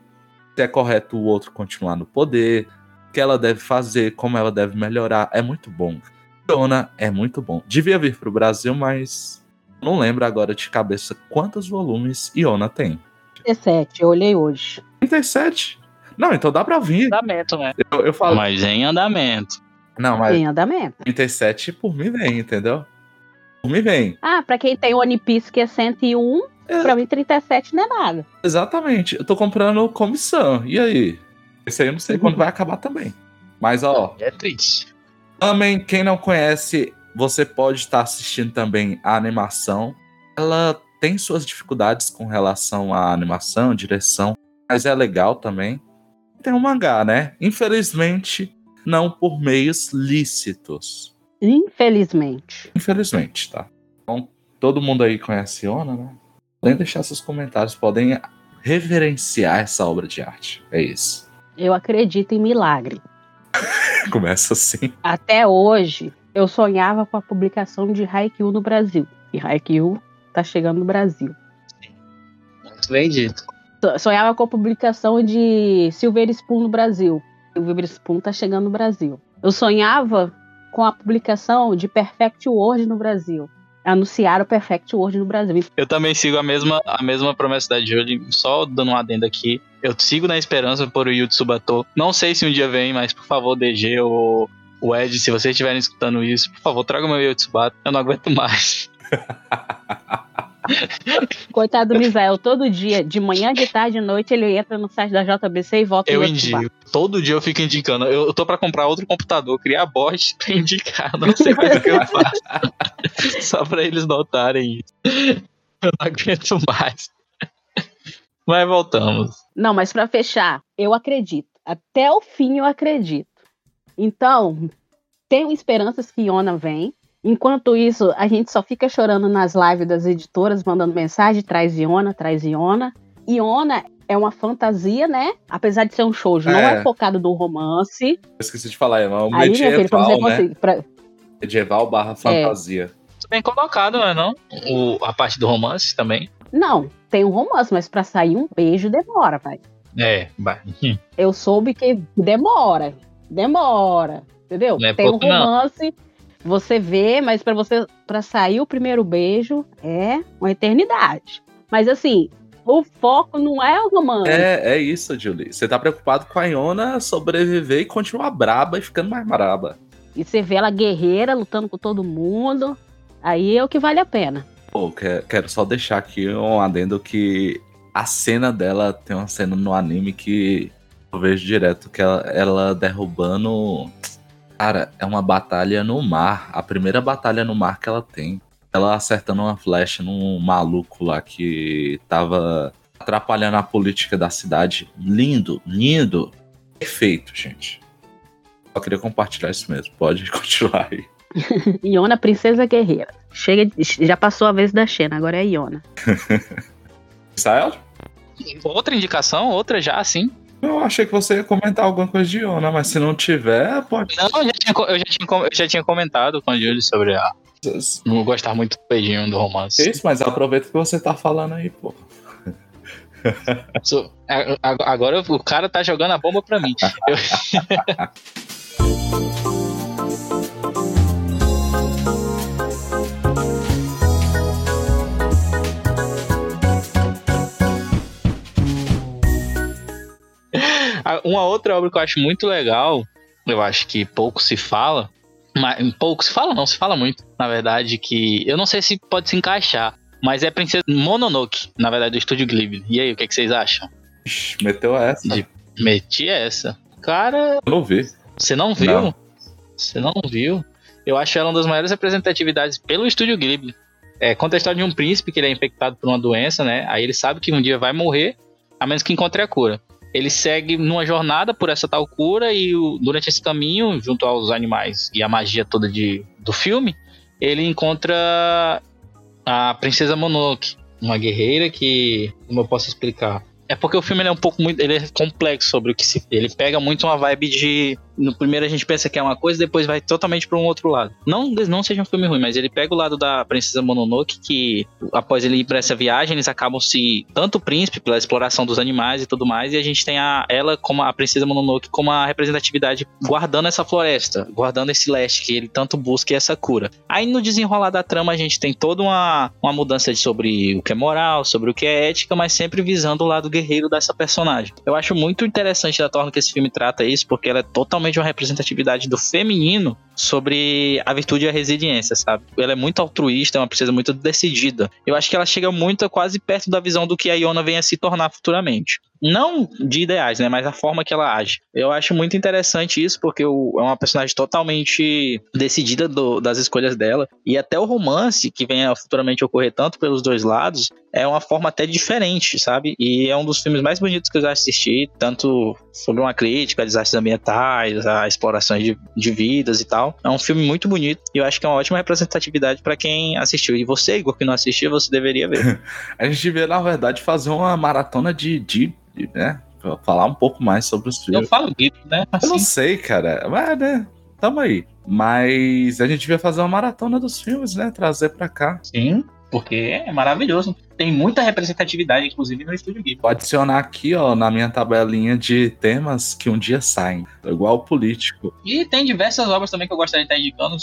se é correto o outro continuar no poder, o que ela deve fazer, como ela deve melhorar. É muito bom. Dona é muito bom. Devia vir para o Brasil, mas não lembro agora de cabeça quantos volumes Iona tem. 17, eu olhei hoje. 37? Não, então dá pra vir. Andamento, né? Eu, eu falo. Mas em andamento. Não, mas Em andamento. 37 por mim vem, entendeu? Por mim vem. Ah, pra quem tem One Piece que é 101, É. pra mim 37 não é nada. Exatamente. Eu tô comprando comissão. E aí? Esse aí eu não sei quando vai acabar também. Mas, ó, É triste. também, quem não conhece, você pode estar assistindo também a animação. Ela tem suas dificuldades com relação à animação, direção, mas é legal também. Tem um mangá, né? Infelizmente, não por meios lícitos. Infelizmente. Infelizmente, tá? Então, todo mundo aí conhece Ona, né? Podem deixar seus comentários, podem reverenciar essa obra de arte. É isso. Eu acredito em milagre. <laughs> Começa assim. Até hoje, eu sonhava com a publicação de Haikyuu no Brasil. E Haikyuu tá chegando no Brasil. Muito bem dito. So- Sonhava com a publicação de Silver Spoon no Brasil. Silver Spoon tá chegando no Brasil. Eu sonhava com a publicação de Perfect World no Brasil. Anunciaram o Perfect World no Brasil. Eu também sigo a mesma, a mesma promessa da Julie, só dando um adendo aqui. Eu sigo na esperança por o Yu Tsubato. Não sei se um dia vem, mas por favor, DG ou o Ed, se vocês estiverem escutando isso, por favor, traga o meu Yu Tsubato. Eu não aguento mais. <laughs> Coitado do Misael, todo dia, de manhã, de tarde, de noite, ele entra no site da JBC e volta Eu bar. indico. Todo dia eu fico indicando. Eu, tô pra comprar outro computador, criar bot pra indicar. Não <laughs> sei mais o que eu faço. Só pra eles notarem isso. Eu não aguento mais. Mas voltamos. Não, mas pra fechar, eu acredito. Até o fim eu acredito. Então, tenho esperanças que Iona vem. Enquanto isso, a gente só fica chorando nas lives das editoras, mandando mensagem, traz Iona, traz Iona. Iona é uma fantasia, né? Apesar de ser um shoujo, não É. é focado no romance. Eu esqueci de falar, é um Aí, filho, medieval, você né? conseguir. pra- Medieval barra fantasia. Bem colocado, não é não? O, a parte do romance também. Não, tem um romance, mas pra sair um beijo demora, pai. É, vai. Eu soube que demora. Demora. Entendeu? É Tem um pouco, não. Você vê, mas pra você para sair o primeiro beijo é uma eternidade. Mas assim, o foco não é o romance. É, é isso, Julie. Você tá preocupado com a Iona sobreviver e continuar braba e ficando mais braba. E você vê ela guerreira lutando com todo mundo. Aí é o que vale a pena. Pô, que- quero só deixar aqui um adendo que a cena dela tem uma cena no anime que eu vejo direto que ela, ela derrubando. Cara, é uma batalha no mar. A primeira batalha no mar que ela tem. Ela acertando uma flecha num maluco lá que tava atrapalhando a política da cidade. Lindo, lindo. Perfeito, gente. Só queria compartilhar isso mesmo. Pode <laughs> continuar aí. <laughs> Iona, princesa guerreira. Chega, já passou a vez da Xena, agora é Iona. <laughs> Israel? Outra indicação, outra já, assim. Eu achei que você ia comentar alguma coisa de Iona, mas se não tiver, pode. Não, eu já tinha, eu já tinha, eu já tinha comentado com a Julie sobre a. Não gostar muito do beijinho do romance. Isso, mas aproveita que você tá falando aí, pô. <laughs> So- agora o cara tá jogando a bomba pra mim. Eu- <laughs> Uma outra obra que eu acho muito legal, eu acho que pouco se fala, mas pouco se fala não, se fala muito, na verdade, que eu não sei se pode se encaixar, Mas é Princesa Mononoke, na verdade, do estúdio Ghibli. E aí, o que, é que vocês acham? Meteu essa. De- Meti essa. Cara, Eu não vi. você não viu? Não. Você não viu? Eu acho ela uma das maiores representatividades pelo estúdio Ghibli. É, conta a história de um príncipe que ele é infectado por uma doença, né? Aí ele sabe que um dia vai morrer, a menos que encontre a cura. Ele segue numa jornada por essa tal cura e o- durante esse caminho, junto aos animais e a magia toda de, do filme, ele encontra a princesa Mononoke, uma guerreira que, como eu posso explicar, é porque o filme é um pouco muito, ele é complexo sobre o que se, ele pega muito uma vibe de no primeiro a gente pensa que é uma coisa, depois vai totalmente para um outro lado. Não, não seja um filme ruim, mas ele pega o lado da princesa Mononoke que após ele ir para essa viagem, eles acabam se tanto o príncipe pela exploração dos animais e tudo mais, e a gente tem a ela como a princesa Mononoke como a representatividade guardando essa floresta, guardando esse leste que ele tanto busca e essa cura. Aí no desenrolar da trama a gente tem toda uma, uma mudança de sobre o que é moral, sobre o que é ética, mas sempre visando o lado guerreiro dessa personagem. Eu acho muito interessante da forma que esse filme trata isso, porque ela é totalmente uma representatividade do feminino sobre a virtude e a resiliência, sabe? Ela é muito altruísta, é uma princesa muito decidida. Eu acho que ela chega muito quase perto da visão do que a Iona venha se tornar futuramente. Não de ideais, né? Mas a forma que ela age. Eu acho muito interessante isso, porque o- é uma personagem totalmente decidida do- das escolhas dela. E até o romance, que venha futuramente ocorrer tanto pelos dois lados, é uma forma até diferente, sabe? E é um dos filmes mais bonitos que eu já assisti, tanto sobre uma crítica a desastres ambientais, a explorações de, de vidas e tal. É um filme muito bonito e eu acho que é uma ótima representatividade pra quem assistiu. E você, Igor, que não assistiu, você deveria ver. <laughs> A gente devia, na verdade, fazer uma maratona de, de, né? Falar um pouco mais sobre os eu filmes. falo Ghibli, né? Eu não Assim, sei, cara. Mas, né? Tamo aí. Mas a gente devia fazer uma maratona dos filmes, né? Trazer pra cá. sim, porque é maravilhoso. Tem muita representatividade, inclusive, no estúdio Ghibli. Vou adicionar aqui, ó, na minha tabelinha de temas que um dia saem. Igual o político. E tem diversas obras também que eu gostaria de estar indicando,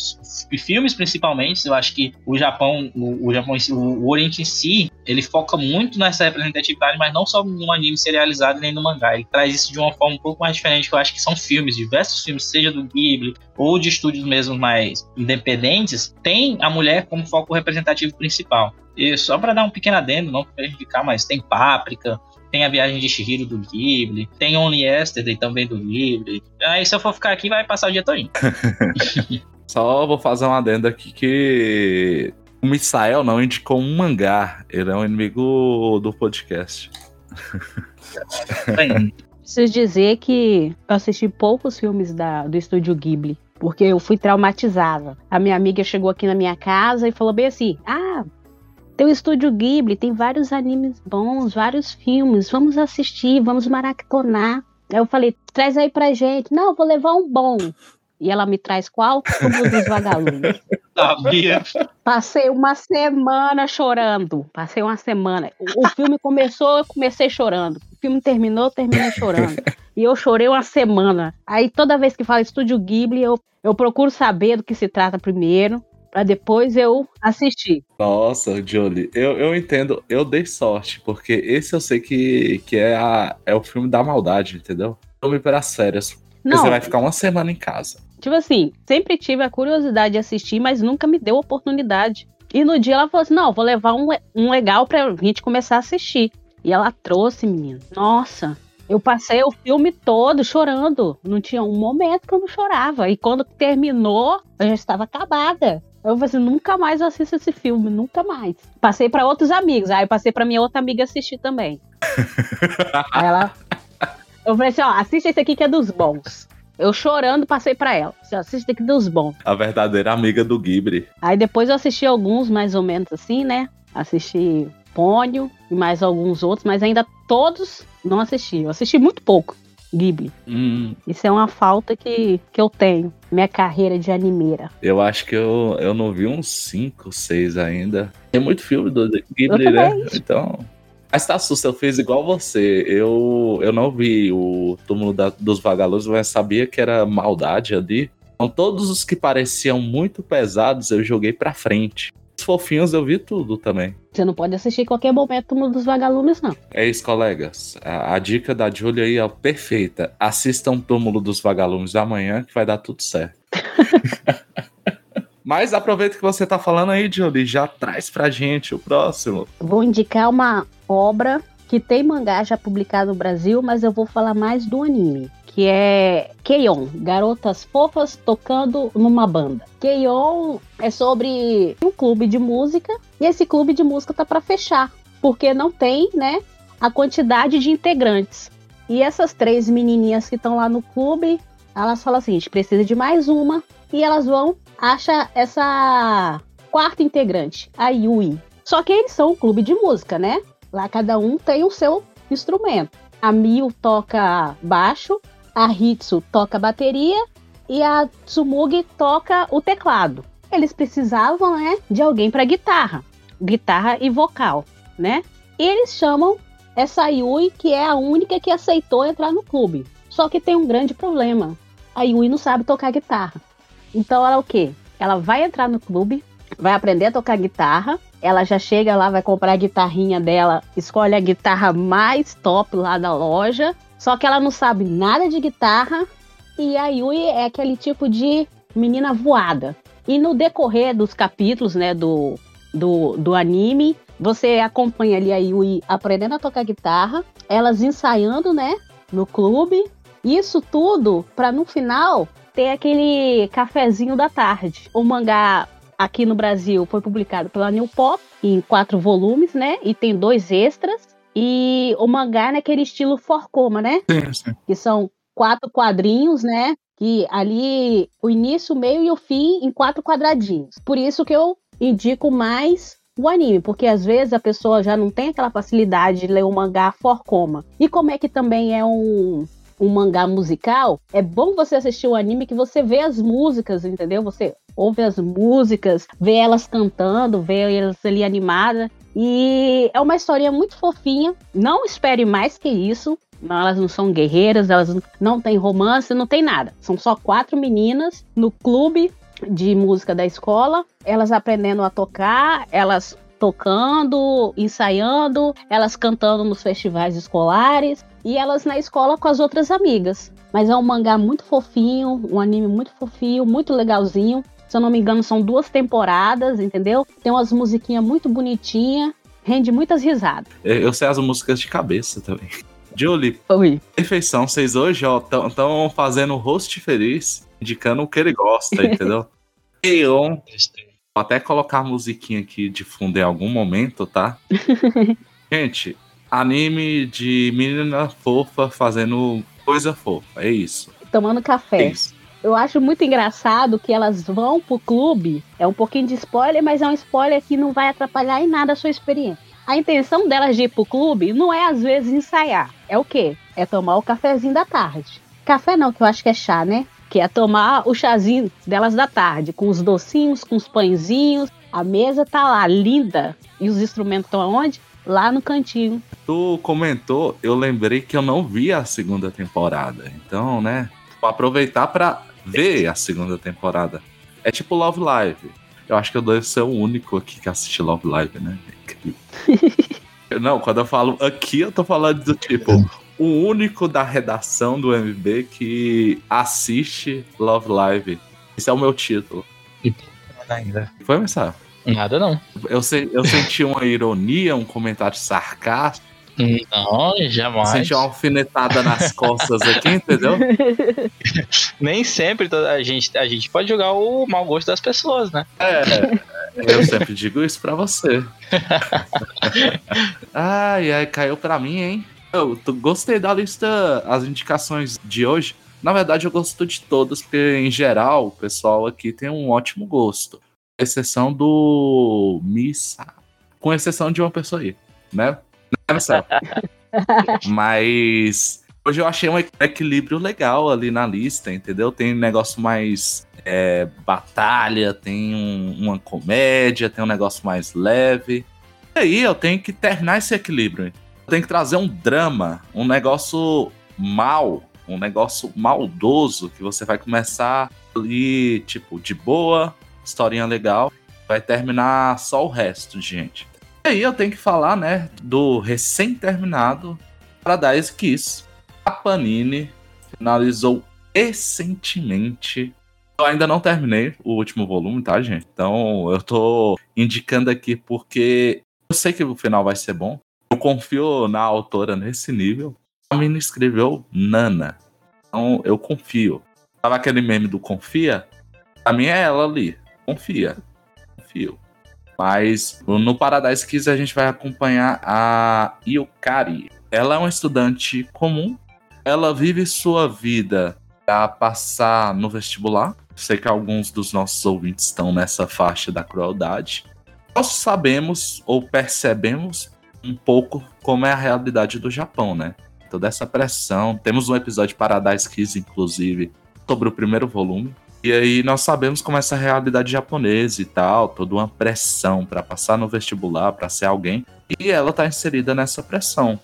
e filmes principalmente. Eu acho que o Japão, o, o Japão, o Oriente em si, ele foca muito nessa representatividade, mas não só no anime serializado nem no mangá. Ele traz isso de uma forma um pouco mais diferente, que eu acho que são filmes, diversos filmes, seja do Ghibli ou de estúdios mesmo mais independentes, tem a mulher como foco representativo principal. E só para dar um pequeno adendo, não para indicar, mas tem Páprica, tem a viagem de Shihiro do Ghibli, tem Only Yesterday também do Ghibli. Aí se eu for ficar aqui, vai passar o dia todinho. <laughs> <laughs> Só vou fazer um adendo aqui que o Misael não indicou um mangá. Ele é um inimigo do podcast. Preciso dizer que eu assisti poucos filmes da, do estúdio Ghibli, porque eu fui traumatizada. A minha amiga chegou aqui na minha casa e falou bem assim: Ah, tem o estúdio Ghibli, tem vários animes bons, vários filmes, vamos assistir, vamos maratonar. Aí eu falei: traz aí pra gente. Não, eu vou levar um bom. E ela me traz qual? Túmulo dos Vagalumes. <laughs> sabia. Passei uma semana chorando. Passei uma semana. O, o filme começou, eu comecei chorando. O filme terminou, eu terminei chorando. <laughs> E eu chorei uma semana. Aí toda vez que fala Estúdio Ghibli, eu, eu procuro saber do que se trata primeiro, pra depois eu assistir. Nossa, Jolie, eu, eu entendo, eu dei sorte, porque esse eu sei que, que é, a, é o filme da maldade, entendeu? Filme para férias. Porque Não, Você vai ficar uma semana em casa. tipo assim, sempre tive a curiosidade de assistir, mas nunca me deu oportunidade. E no dia ela falou assim: não, vou levar um, um legal pra gente começar a assistir. E ela trouxe, menino. Nossa, eu passei o filme todo chorando. Não tinha um momento que eu não chorava. E quando terminou, eu já estava acabada. Eu falei assim, nunca mais assisto esse filme, nunca mais. Passei pra outros amigos, aí eu passei pra minha outra amiga assistir também. <laughs> aí ela. Eu falei assim, ó, assiste esse aqui que é dos bons. Eu chorando, passei pra ela. Assim, assiste esse aqui dos bons. A verdadeira amiga do Ghibli. Aí depois eu assisti alguns mais ou menos assim, né? Assisti Pônio e mais alguns outros, mas ainda todos não assisti. Eu assisti muito pouco Ghibli. Hum, Isso é uma falta que, que eu tenho. Minha carreira de animeira. eu acho que eu, eu não vi uns 5, 6 ainda. Tem muito filme do Ghibli, Eu né? também. Então. Mas tá susto, eu fiz igual você. Eu, eu não vi o túmulo da- dos vagalumes, mas sabia que era maldade ali. Então, todos os que pareciam muito pesados, eu joguei pra frente. Os fofinhos eu vi tudo também. Você não pode assistir em qualquer momento Túmulo dos Vagalumes, não. É isso, colegas. A, a dica da Julia aí é perfeita. Assistam Túmulo dos Vagalumes amanhã que vai dar tudo certo. <laughs> Mas aproveita que você tá falando aí, Julie, já traz pra gente o próximo. Vou indicar uma obra que tem mangá já publicado no Brasil, mas eu vou falar mais do anime, que é Keion, Garotas Fofas Tocando numa Banda. Keion é sobre um clube de música e esse clube de música tá para fechar, porque não tem, né, a quantidade de integrantes. E essas três menininhas que estão lá no clube, elas falam assim: a gente precisa de mais uma. E elas vão, acha essa quarta integrante, a Yui. Só que eles são um clube de música, né? Lá cada um tem o seu instrumento. A Miu toca baixo, a Hitsu toca bateria e a Tsumugi toca o teclado. Eles precisavam, né, de alguém para guitarra, guitarra e vocal, né? E eles chamam essa Yui, que é a única que aceitou entrar no clube. Só que tem um grande problema. A Yui não sabe tocar guitarra. Então ela o quê? Ela vai entrar no clube, vai aprender a tocar guitarra. Ela já chega lá, vai comprar a guitarrinha dela, escolhe a guitarra mais top lá da loja. Só que ela não sabe nada de guitarra. E a Yui é aquele tipo de menina voada. E no decorrer dos capítulos, né, do, do, do anime, você acompanha ali a Yui aprendendo a tocar guitarra, elas ensaiando, né, no clube. Isso tudo para no final ter aquele cafezinho da tarde. O mangá aqui no Brasil foi publicado pela New Pop em quatro volumes, né? E tem dois extras. E o mangá naquele estilo forcoma, né? Sim, sim. Que são quatro quadrinhos, né? Que ali o início, o meio e o fim em quatro quadradinhos. Por isso que eu indico mais o anime, porque às vezes a pessoa já não tem aquela facilidade de ler o mangá forcoma. E como é que também é um, um mangá musical, é bom você assistir o anime que você vê as músicas, entendeu? Você ouve as músicas, vê elas cantando, vê elas ali animadas. E é uma historinha muito fofinha. Não espere mais que isso. Não, elas não são guerreiras, elas não têm romance, não tem nada. São só quatro meninas no clube de música da escola, elas aprendendo a tocar, elas tocando, ensaiando, elas cantando nos festivais escolares e elas na escola com as outras amigas. Mas é um mangá muito fofinho, um anime muito fofinho, muito legalzinho. Se eu não me engano, são duas temporadas, entendeu? Tem umas musiquinhas muito bonitinhas, rende muitas risadas. Eu sei as músicas de cabeça também. <laughs> Julie, Oi. perfeição. Vocês hoje, estão fazendo o host feliz, indicando o que ele gosta, <laughs> entendeu? Eon, Vou até colocar a musiquinha aqui de fundo em algum momento, tá? <laughs> Gente, anime de menina fofa fazendo coisa fofa, é isso. Tomando É café. isso. Eu acho muito engraçado que elas vão pro clube. É um pouquinho de spoiler, mas é um spoiler que não vai atrapalhar em nada a sua experiência. A intenção delas de ir pro clube não é às vezes ensaiar. É o quê? É tomar o cafezinho da tarde. Café não, que eu acho que é chá, né? Que é tomar o chazinho delas da tarde, com os docinhos, com os pãezinhos. A mesa tá lá, linda. E os instrumentos estão aonde? Lá no cantinho. Tu comentou, eu lembrei que eu não vi a segunda temporada. Então, né? Aproveitar pra ver a segunda temporada. É tipo Love Live. Eu acho que eu devo ser o único aqui que assiste Love Live, né? <laughs> não, quando eu falo aqui, eu tô falando do tipo, o único da redação do MB que assiste Love Live. Esse é o meu título. Ainda. Foi, Missa? Nada não. Eu, se- eu senti uma ironia, um comentário sarcástico. Não, jamais. Senti uma alfinetada nas costas aqui, entendeu? <laughs> Nem sempre a gente, a gente pode julgar o mau gosto das pessoas, né? É, eu sempre digo isso pra você. <laughs> Ai, ai, caiu pra mim, hein? Eu gostei da lista, as indicações de hoje. Na verdade, eu gosto de todas, porque em geral o pessoal aqui tem um ótimo gosto. Exceção do Missa. Com exceção de uma pessoa aí, né? Mas hoje eu achei um equilíbrio legal ali na lista, entendeu? Tem um negócio mais é, batalha, tem um- uma comédia, tem um negócio mais leve. E aí eu tenho que terminar esse equilíbrio. Eu tenho que trazer um drama, um negócio mal, um negócio maldoso que você vai começar ali, tipo, de boa, historinha legal, vai terminar só o resto, gente. E aí eu tenho que falar, né, do recém-terminado Paradise Kiss. A Panini finalizou recentemente Eu ainda não terminei o último volume, tá, gente? Então eu tô indicando aqui porque eu sei que o final vai ser bom. Eu confio na autora nesse nível. A menina escreveu Nana. Então eu confio. Sabe aquele meme do confia? Pra mim é ela ali. Confia. Confio. Mas no Paradise Kiss a gente vai acompanhar a Yukari. Ela é uma estudante comum. Ela vive sua vida para passar no vestibular. Sei que alguns dos nossos ouvintes estão nessa faixa da crueldade. Nós sabemos ou percebemos um pouco como é a realidade do Japão, né? Toda essa pressão. Temos um episódio de Paradise Kiss, inclusive, sobre o primeiro volume. E aí nós sabemos como é essa realidade japonesa e tal, toda uma pressão para passar no vestibular, para ser alguém. E ela tá inserida nessa pressão.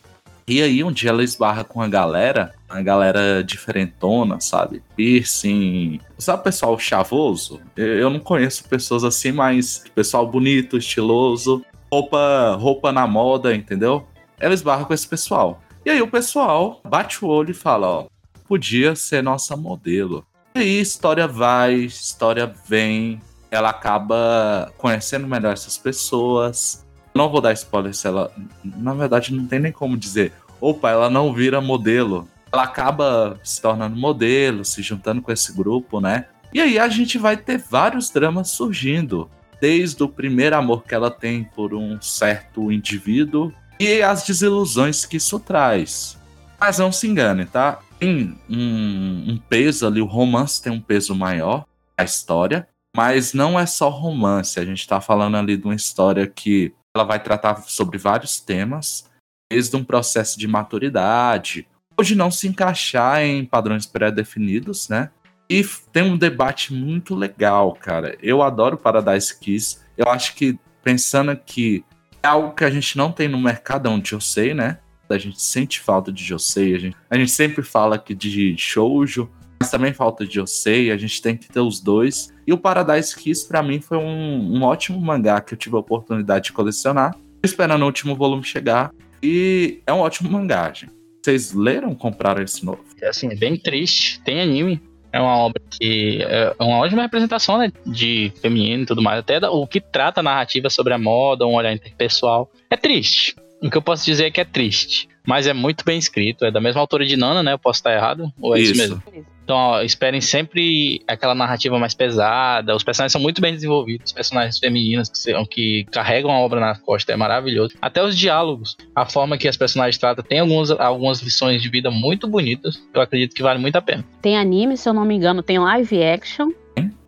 E aí um dia ela esbarra com a galera, a galera diferentona, sabe? Piercing. Sabe o pessoal chavoso? Eu não conheço pessoas assim, mas pessoal bonito, estiloso, roupa, roupa na moda, entendeu? Ela esbarra com esse pessoal. E aí o pessoal bate o olho e fala, ó, podia ser nossa modelo. Aí história vai, história vem, ela acaba conhecendo melhor essas pessoas. Não vou dar spoiler se ela. Na verdade, não tem nem como dizer. Opa, ela não vira modelo. Ela acaba se tornando modelo, se juntando com esse grupo, né? E aí a gente vai ter vários dramas surgindo. Desde o primeiro amor que ela tem por um certo indivíduo e as desilusões que isso traz. Mas não se engane, tá? tem um, um peso ali, o romance tem um peso maior, a história, mas não é só romance, a gente está falando ali de uma história que ela vai tratar sobre vários temas, desde um processo de maturidade, ou de não se encaixar em padrões pré-definidos, né? E tem um debate muito legal, cara. Eu adoro Paradise Kiss. Eu acho que, pensando aqui, é algo que a gente não tem no mercado onde eu sei, né? A gente sente falta de Josei, a gente, a gente sempre fala aqui de shoujo, mas também falta de Josei, a gente tem que ter os dois. E o Paradise Kiss, para mim, foi um, um, ótimo mangá que eu tive a oportunidade de colecionar. Esperando o último volume chegar. E é um ótimo mangá, gente. Vocês leram, compraram esse novo? É assim, é bem triste. Tem anime. É uma obra que é uma ótima representação né, de feminino e tudo mais. Até o que trata a narrativa sobre a moda, um olhar interpessoal. É triste. O que eu posso dizer é que é triste. Mas é muito bem escrito. É da mesma autora de Nana, né? Eu posso estar errado? Ou é isso, isso mesmo? Então, ó, esperem sempre aquela narrativa mais pesada. Os personagens são muito bem desenvolvidos. Os personagens femininos que, são, que carregam a obra na costa é maravilhoso. Até os diálogos, a forma que as personagens tratam, tem algumas, algumas lições de vida muito bonitas. Eu acredito que vale muito a pena. Tem anime, se eu não me engano, tem live action.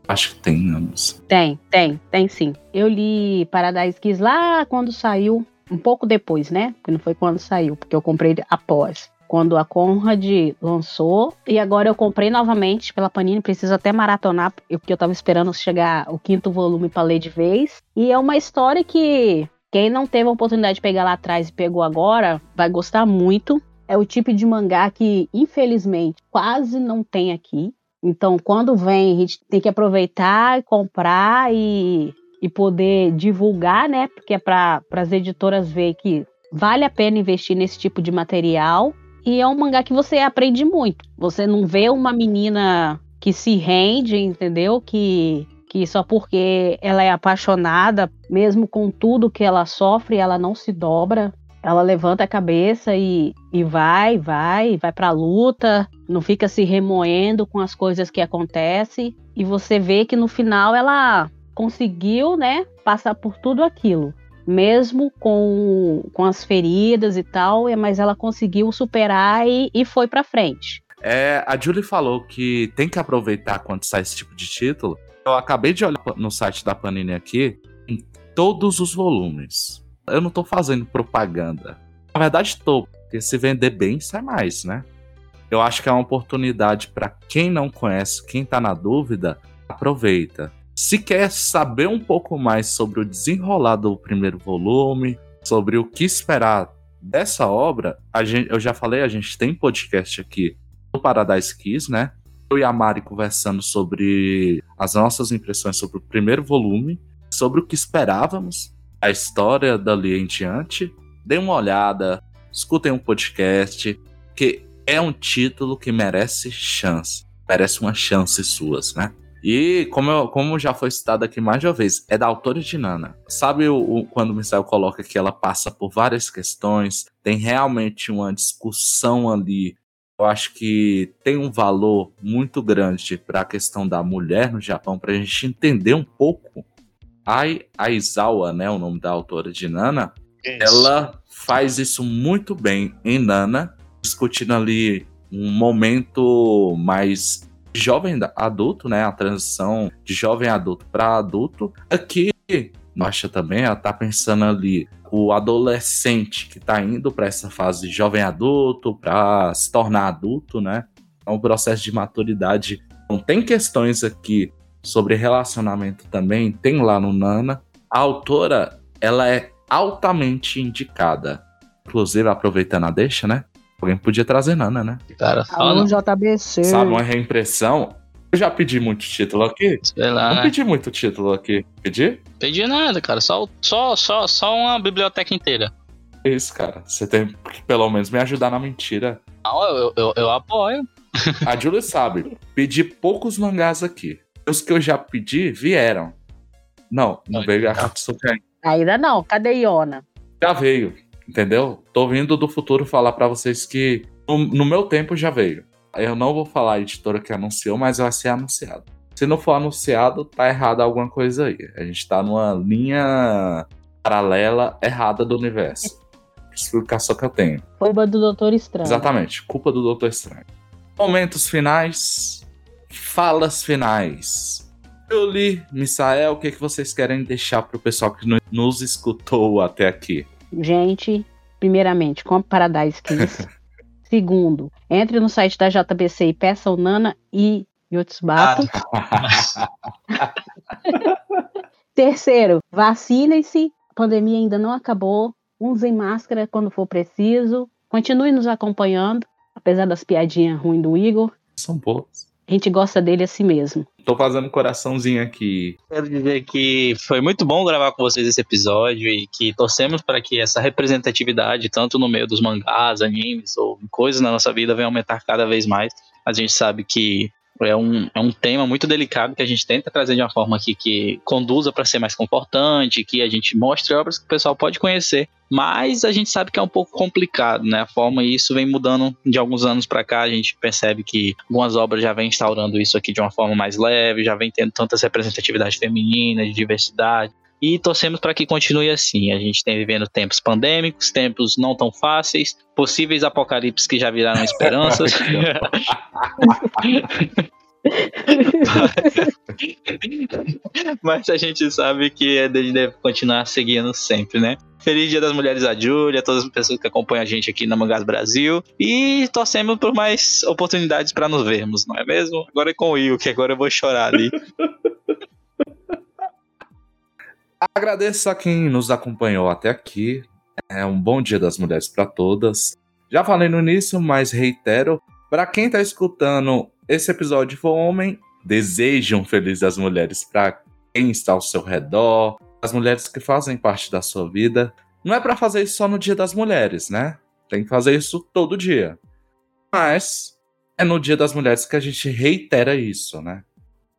Acho que tem, anos. Tem, tem, tem sim. Eu li Paradise Kiss lá quando saiu um pouco depois, né? Porque não foi quando saiu, porque eu comprei após. Quando a Conrad lançou. E agora eu comprei novamente pela Panini. Preciso até maratonar, porque eu tava esperando chegar o quinto volume para ler de vez. E é uma história que quem não teve a oportunidade de pegar lá atrás e pegou agora, vai gostar muito. É o tipo de mangá que, infelizmente, quase não tem aqui. Então, quando vem, a gente tem que aproveitar, comprar e e poder divulgar, né? Porque é para as editoras ver que vale a pena investir nesse tipo de material. E é um mangá que você aprende muito. Você não vê uma menina que se rende, entendeu? Que, que só porque ela é apaixonada, mesmo com tudo que ela sofre, ela não se dobra. Ela levanta a cabeça e, e vai, vai, vai pra luta, não fica se remoendo com as coisas que acontecem. E você vê que no final ela conseguiu, né, passar por tudo aquilo, mesmo com, com as feridas e tal, mas ela conseguiu superar e, e foi para frente. É, a Julie falou que tem que aproveitar quando sai esse tipo de título. Eu acabei de olhar no site da Panini aqui, em todos os volumes. Eu não tô fazendo propaganda. Na verdade, tô, porque se vender bem, sai mais, né? Eu acho que é uma oportunidade para quem não conhece, quem tá na dúvida, aproveita. Se quer saber um pouco mais sobre o desenrolar do primeiro volume, sobre o que esperar dessa obra, gente, eu já falei, a gente tem podcast aqui no Paradise Kiss, né? Eu e a Mari conversando sobre as nossas impressões sobre o primeiro volume, sobre o que esperávamos, a história dali em diante. Dê uma olhada, escutem um podcast, que é um título que merece chance, merece uma chance suas, né? E, como, eu, como já foi citado aqui mais de uma vez, é da autora de Nana. Sabe o, o, quando o Misael coloca que ela passa por várias questões, tem realmente uma discussão ali. Eu acho que tem um valor muito grande para a questão da mulher no Japão, para a gente entender um pouco. A Aizawa, né, o nome da autora de Nana, isso. ela faz isso muito bem em Nana, discutindo ali um momento mais jovem adulto, né? A transição de jovem adulto para adulto. Aqui, Nossa também, ela tá pensando ali o adolescente que tá indo para essa fase de jovem adulto, para se tornar adulto, né? É um processo de maturidade. Então, tem questões aqui sobre relacionamento também, tem lá no Nana. A autora, ela é altamente indicada. Inclusive, aproveitando a deixa, né? Alguém podia trazer Nana, né? Cara, fala. JBC. Sabe, uma reimpressão. Eu já pedi muito título aqui. Sei lá. Não né? pedi muito título aqui. Pedi? Pedi nada, cara. Só, só, só, só uma biblioteca inteira. Isso, cara. Você tem que pelo menos me ajudar na mentira. Não, eu, eu, eu apoio. A Julie sabe. Pedi poucos mangás aqui. Os que eu já pedi vieram. Não, não veio a Katsuki ainda. Ainda não. Cadê Iona? Já veio entendeu? Tô vindo do futuro falar para vocês que no, no, meu tempo já veio. Eu não vou falar a editora que anunciou, mas vai ser anunciado. Se não for anunciado, tá errado alguma coisa aí. A gente tá numa linha paralela errada do universo. <laughs> Explicação que eu tenho. Culpa do Doutor Estranho. Exatamente, culpa do Doutor Estranho. Momentos finais, falas finais. Eu li, Misael, o que, que vocês querem deixar pro pessoal que nos escutou até aqui? Gente, primeiramente, compre Paradise Kiss. <laughs> Segundo, entre no site da JBC e peça o Nana e Yotsubato. <laughs> Terceiro, vacinem-se. A pandemia ainda não acabou. Usem máscara quando for preciso. Continue nos acompanhando, apesar das piadinhas ruins do Igor. São boas. A gente gosta dele assim mesmo. Tô fazendo coraçãozinho aqui. Quero dizer que foi muito bom gravar com vocês esse episódio e que torcemos para que essa representatividade, tanto no meio dos mangás, animes ou coisas na nossa vida, venha aumentar cada vez mais. A gente sabe que é um, é um tema muito delicado que a gente tenta trazer de uma forma aqui que conduza para ser mais comportante, que a gente mostre obras que o pessoal pode conhecer. Mas a gente sabe que é um pouco complicado, né? A forma e isso vem mudando de alguns anos para cá. A gente percebe que algumas obras já vêm instaurando isso aqui de uma forma mais leve, já vem tendo tantas representatividade feminina, de diversidade e torcemos para que continue assim. A gente tem vivendo tempos pandêmicos, tempos não tão fáceis, possíveis apocalipses que já viraram esperanças. <laughs> Mas a gente sabe que a gente deve continuar seguindo sempre, né? Feliz Dia das Mulheres a Júlia, todas as pessoas que acompanham a gente aqui na Mangás Brasil. E torcemos por mais oportunidades para nos vermos, não é mesmo? Agora é com o Will, que agora eu vou chorar ali. <laughs> Agradeço a quem nos acompanhou até aqui. É um bom Dia das Mulheres para todas. Já falei no início, mas reitero. Para quem está escutando esse episódio for homem, desejam Feliz das Mulheres para quem está ao seu redor, as mulheres que fazem parte da sua vida. Não é para fazer isso só no Dia das Mulheres, né? Tem que fazer isso todo dia. Mas é no Dia das Mulheres que a gente reitera isso, né?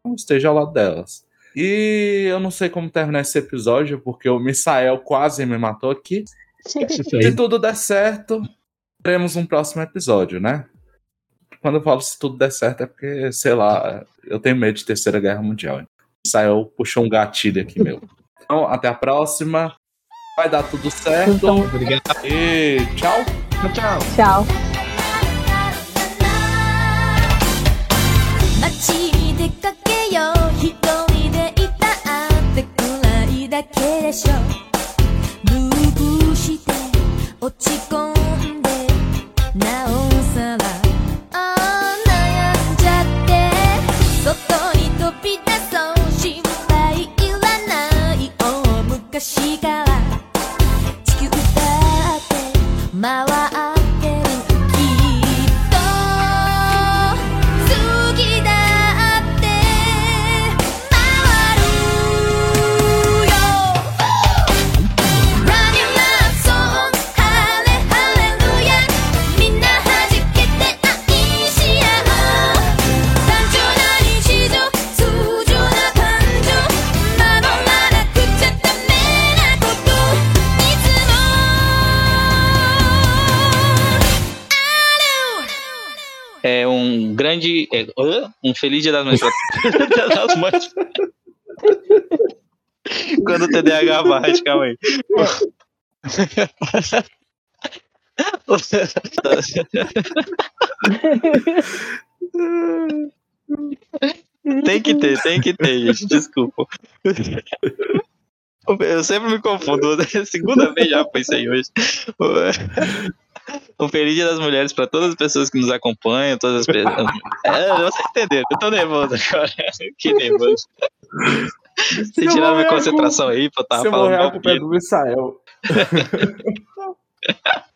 Então esteja ao lado delas. E eu não sei como terminar esse episódio, porque o Misael quase me matou aqui. se tudo der certo, teremos um próximo episódio, né? Quando eu falo se tudo der certo, é porque, sei lá, eu tenho medo de Terceira Guerra Mundial. Misael puxou um gatilho aqui meu. Então, até a próxima. Vai dar tudo certo. Então, Obrigado. E tchau. Tchau. Tchau. だけでしょ。ループして落ち込んで é, um feliz dia das mães. dia das mães. Quando o TDAH bate, calma aí. tem que ter, tem que ter, gente. Desculpa. Eu sempre me confundo. Segunda vez já pensei hoje. Um feliz dia das mulheres para todas as pessoas que nos acompanham, todas as pessoas. <laughs> É, você entendeu? Eu tô nervoso agora. <laughs> Que nervoso. Se tirar minha concentração aí, pô, tava Se eu falando. morrer, a culpa é do Israel. <laughs>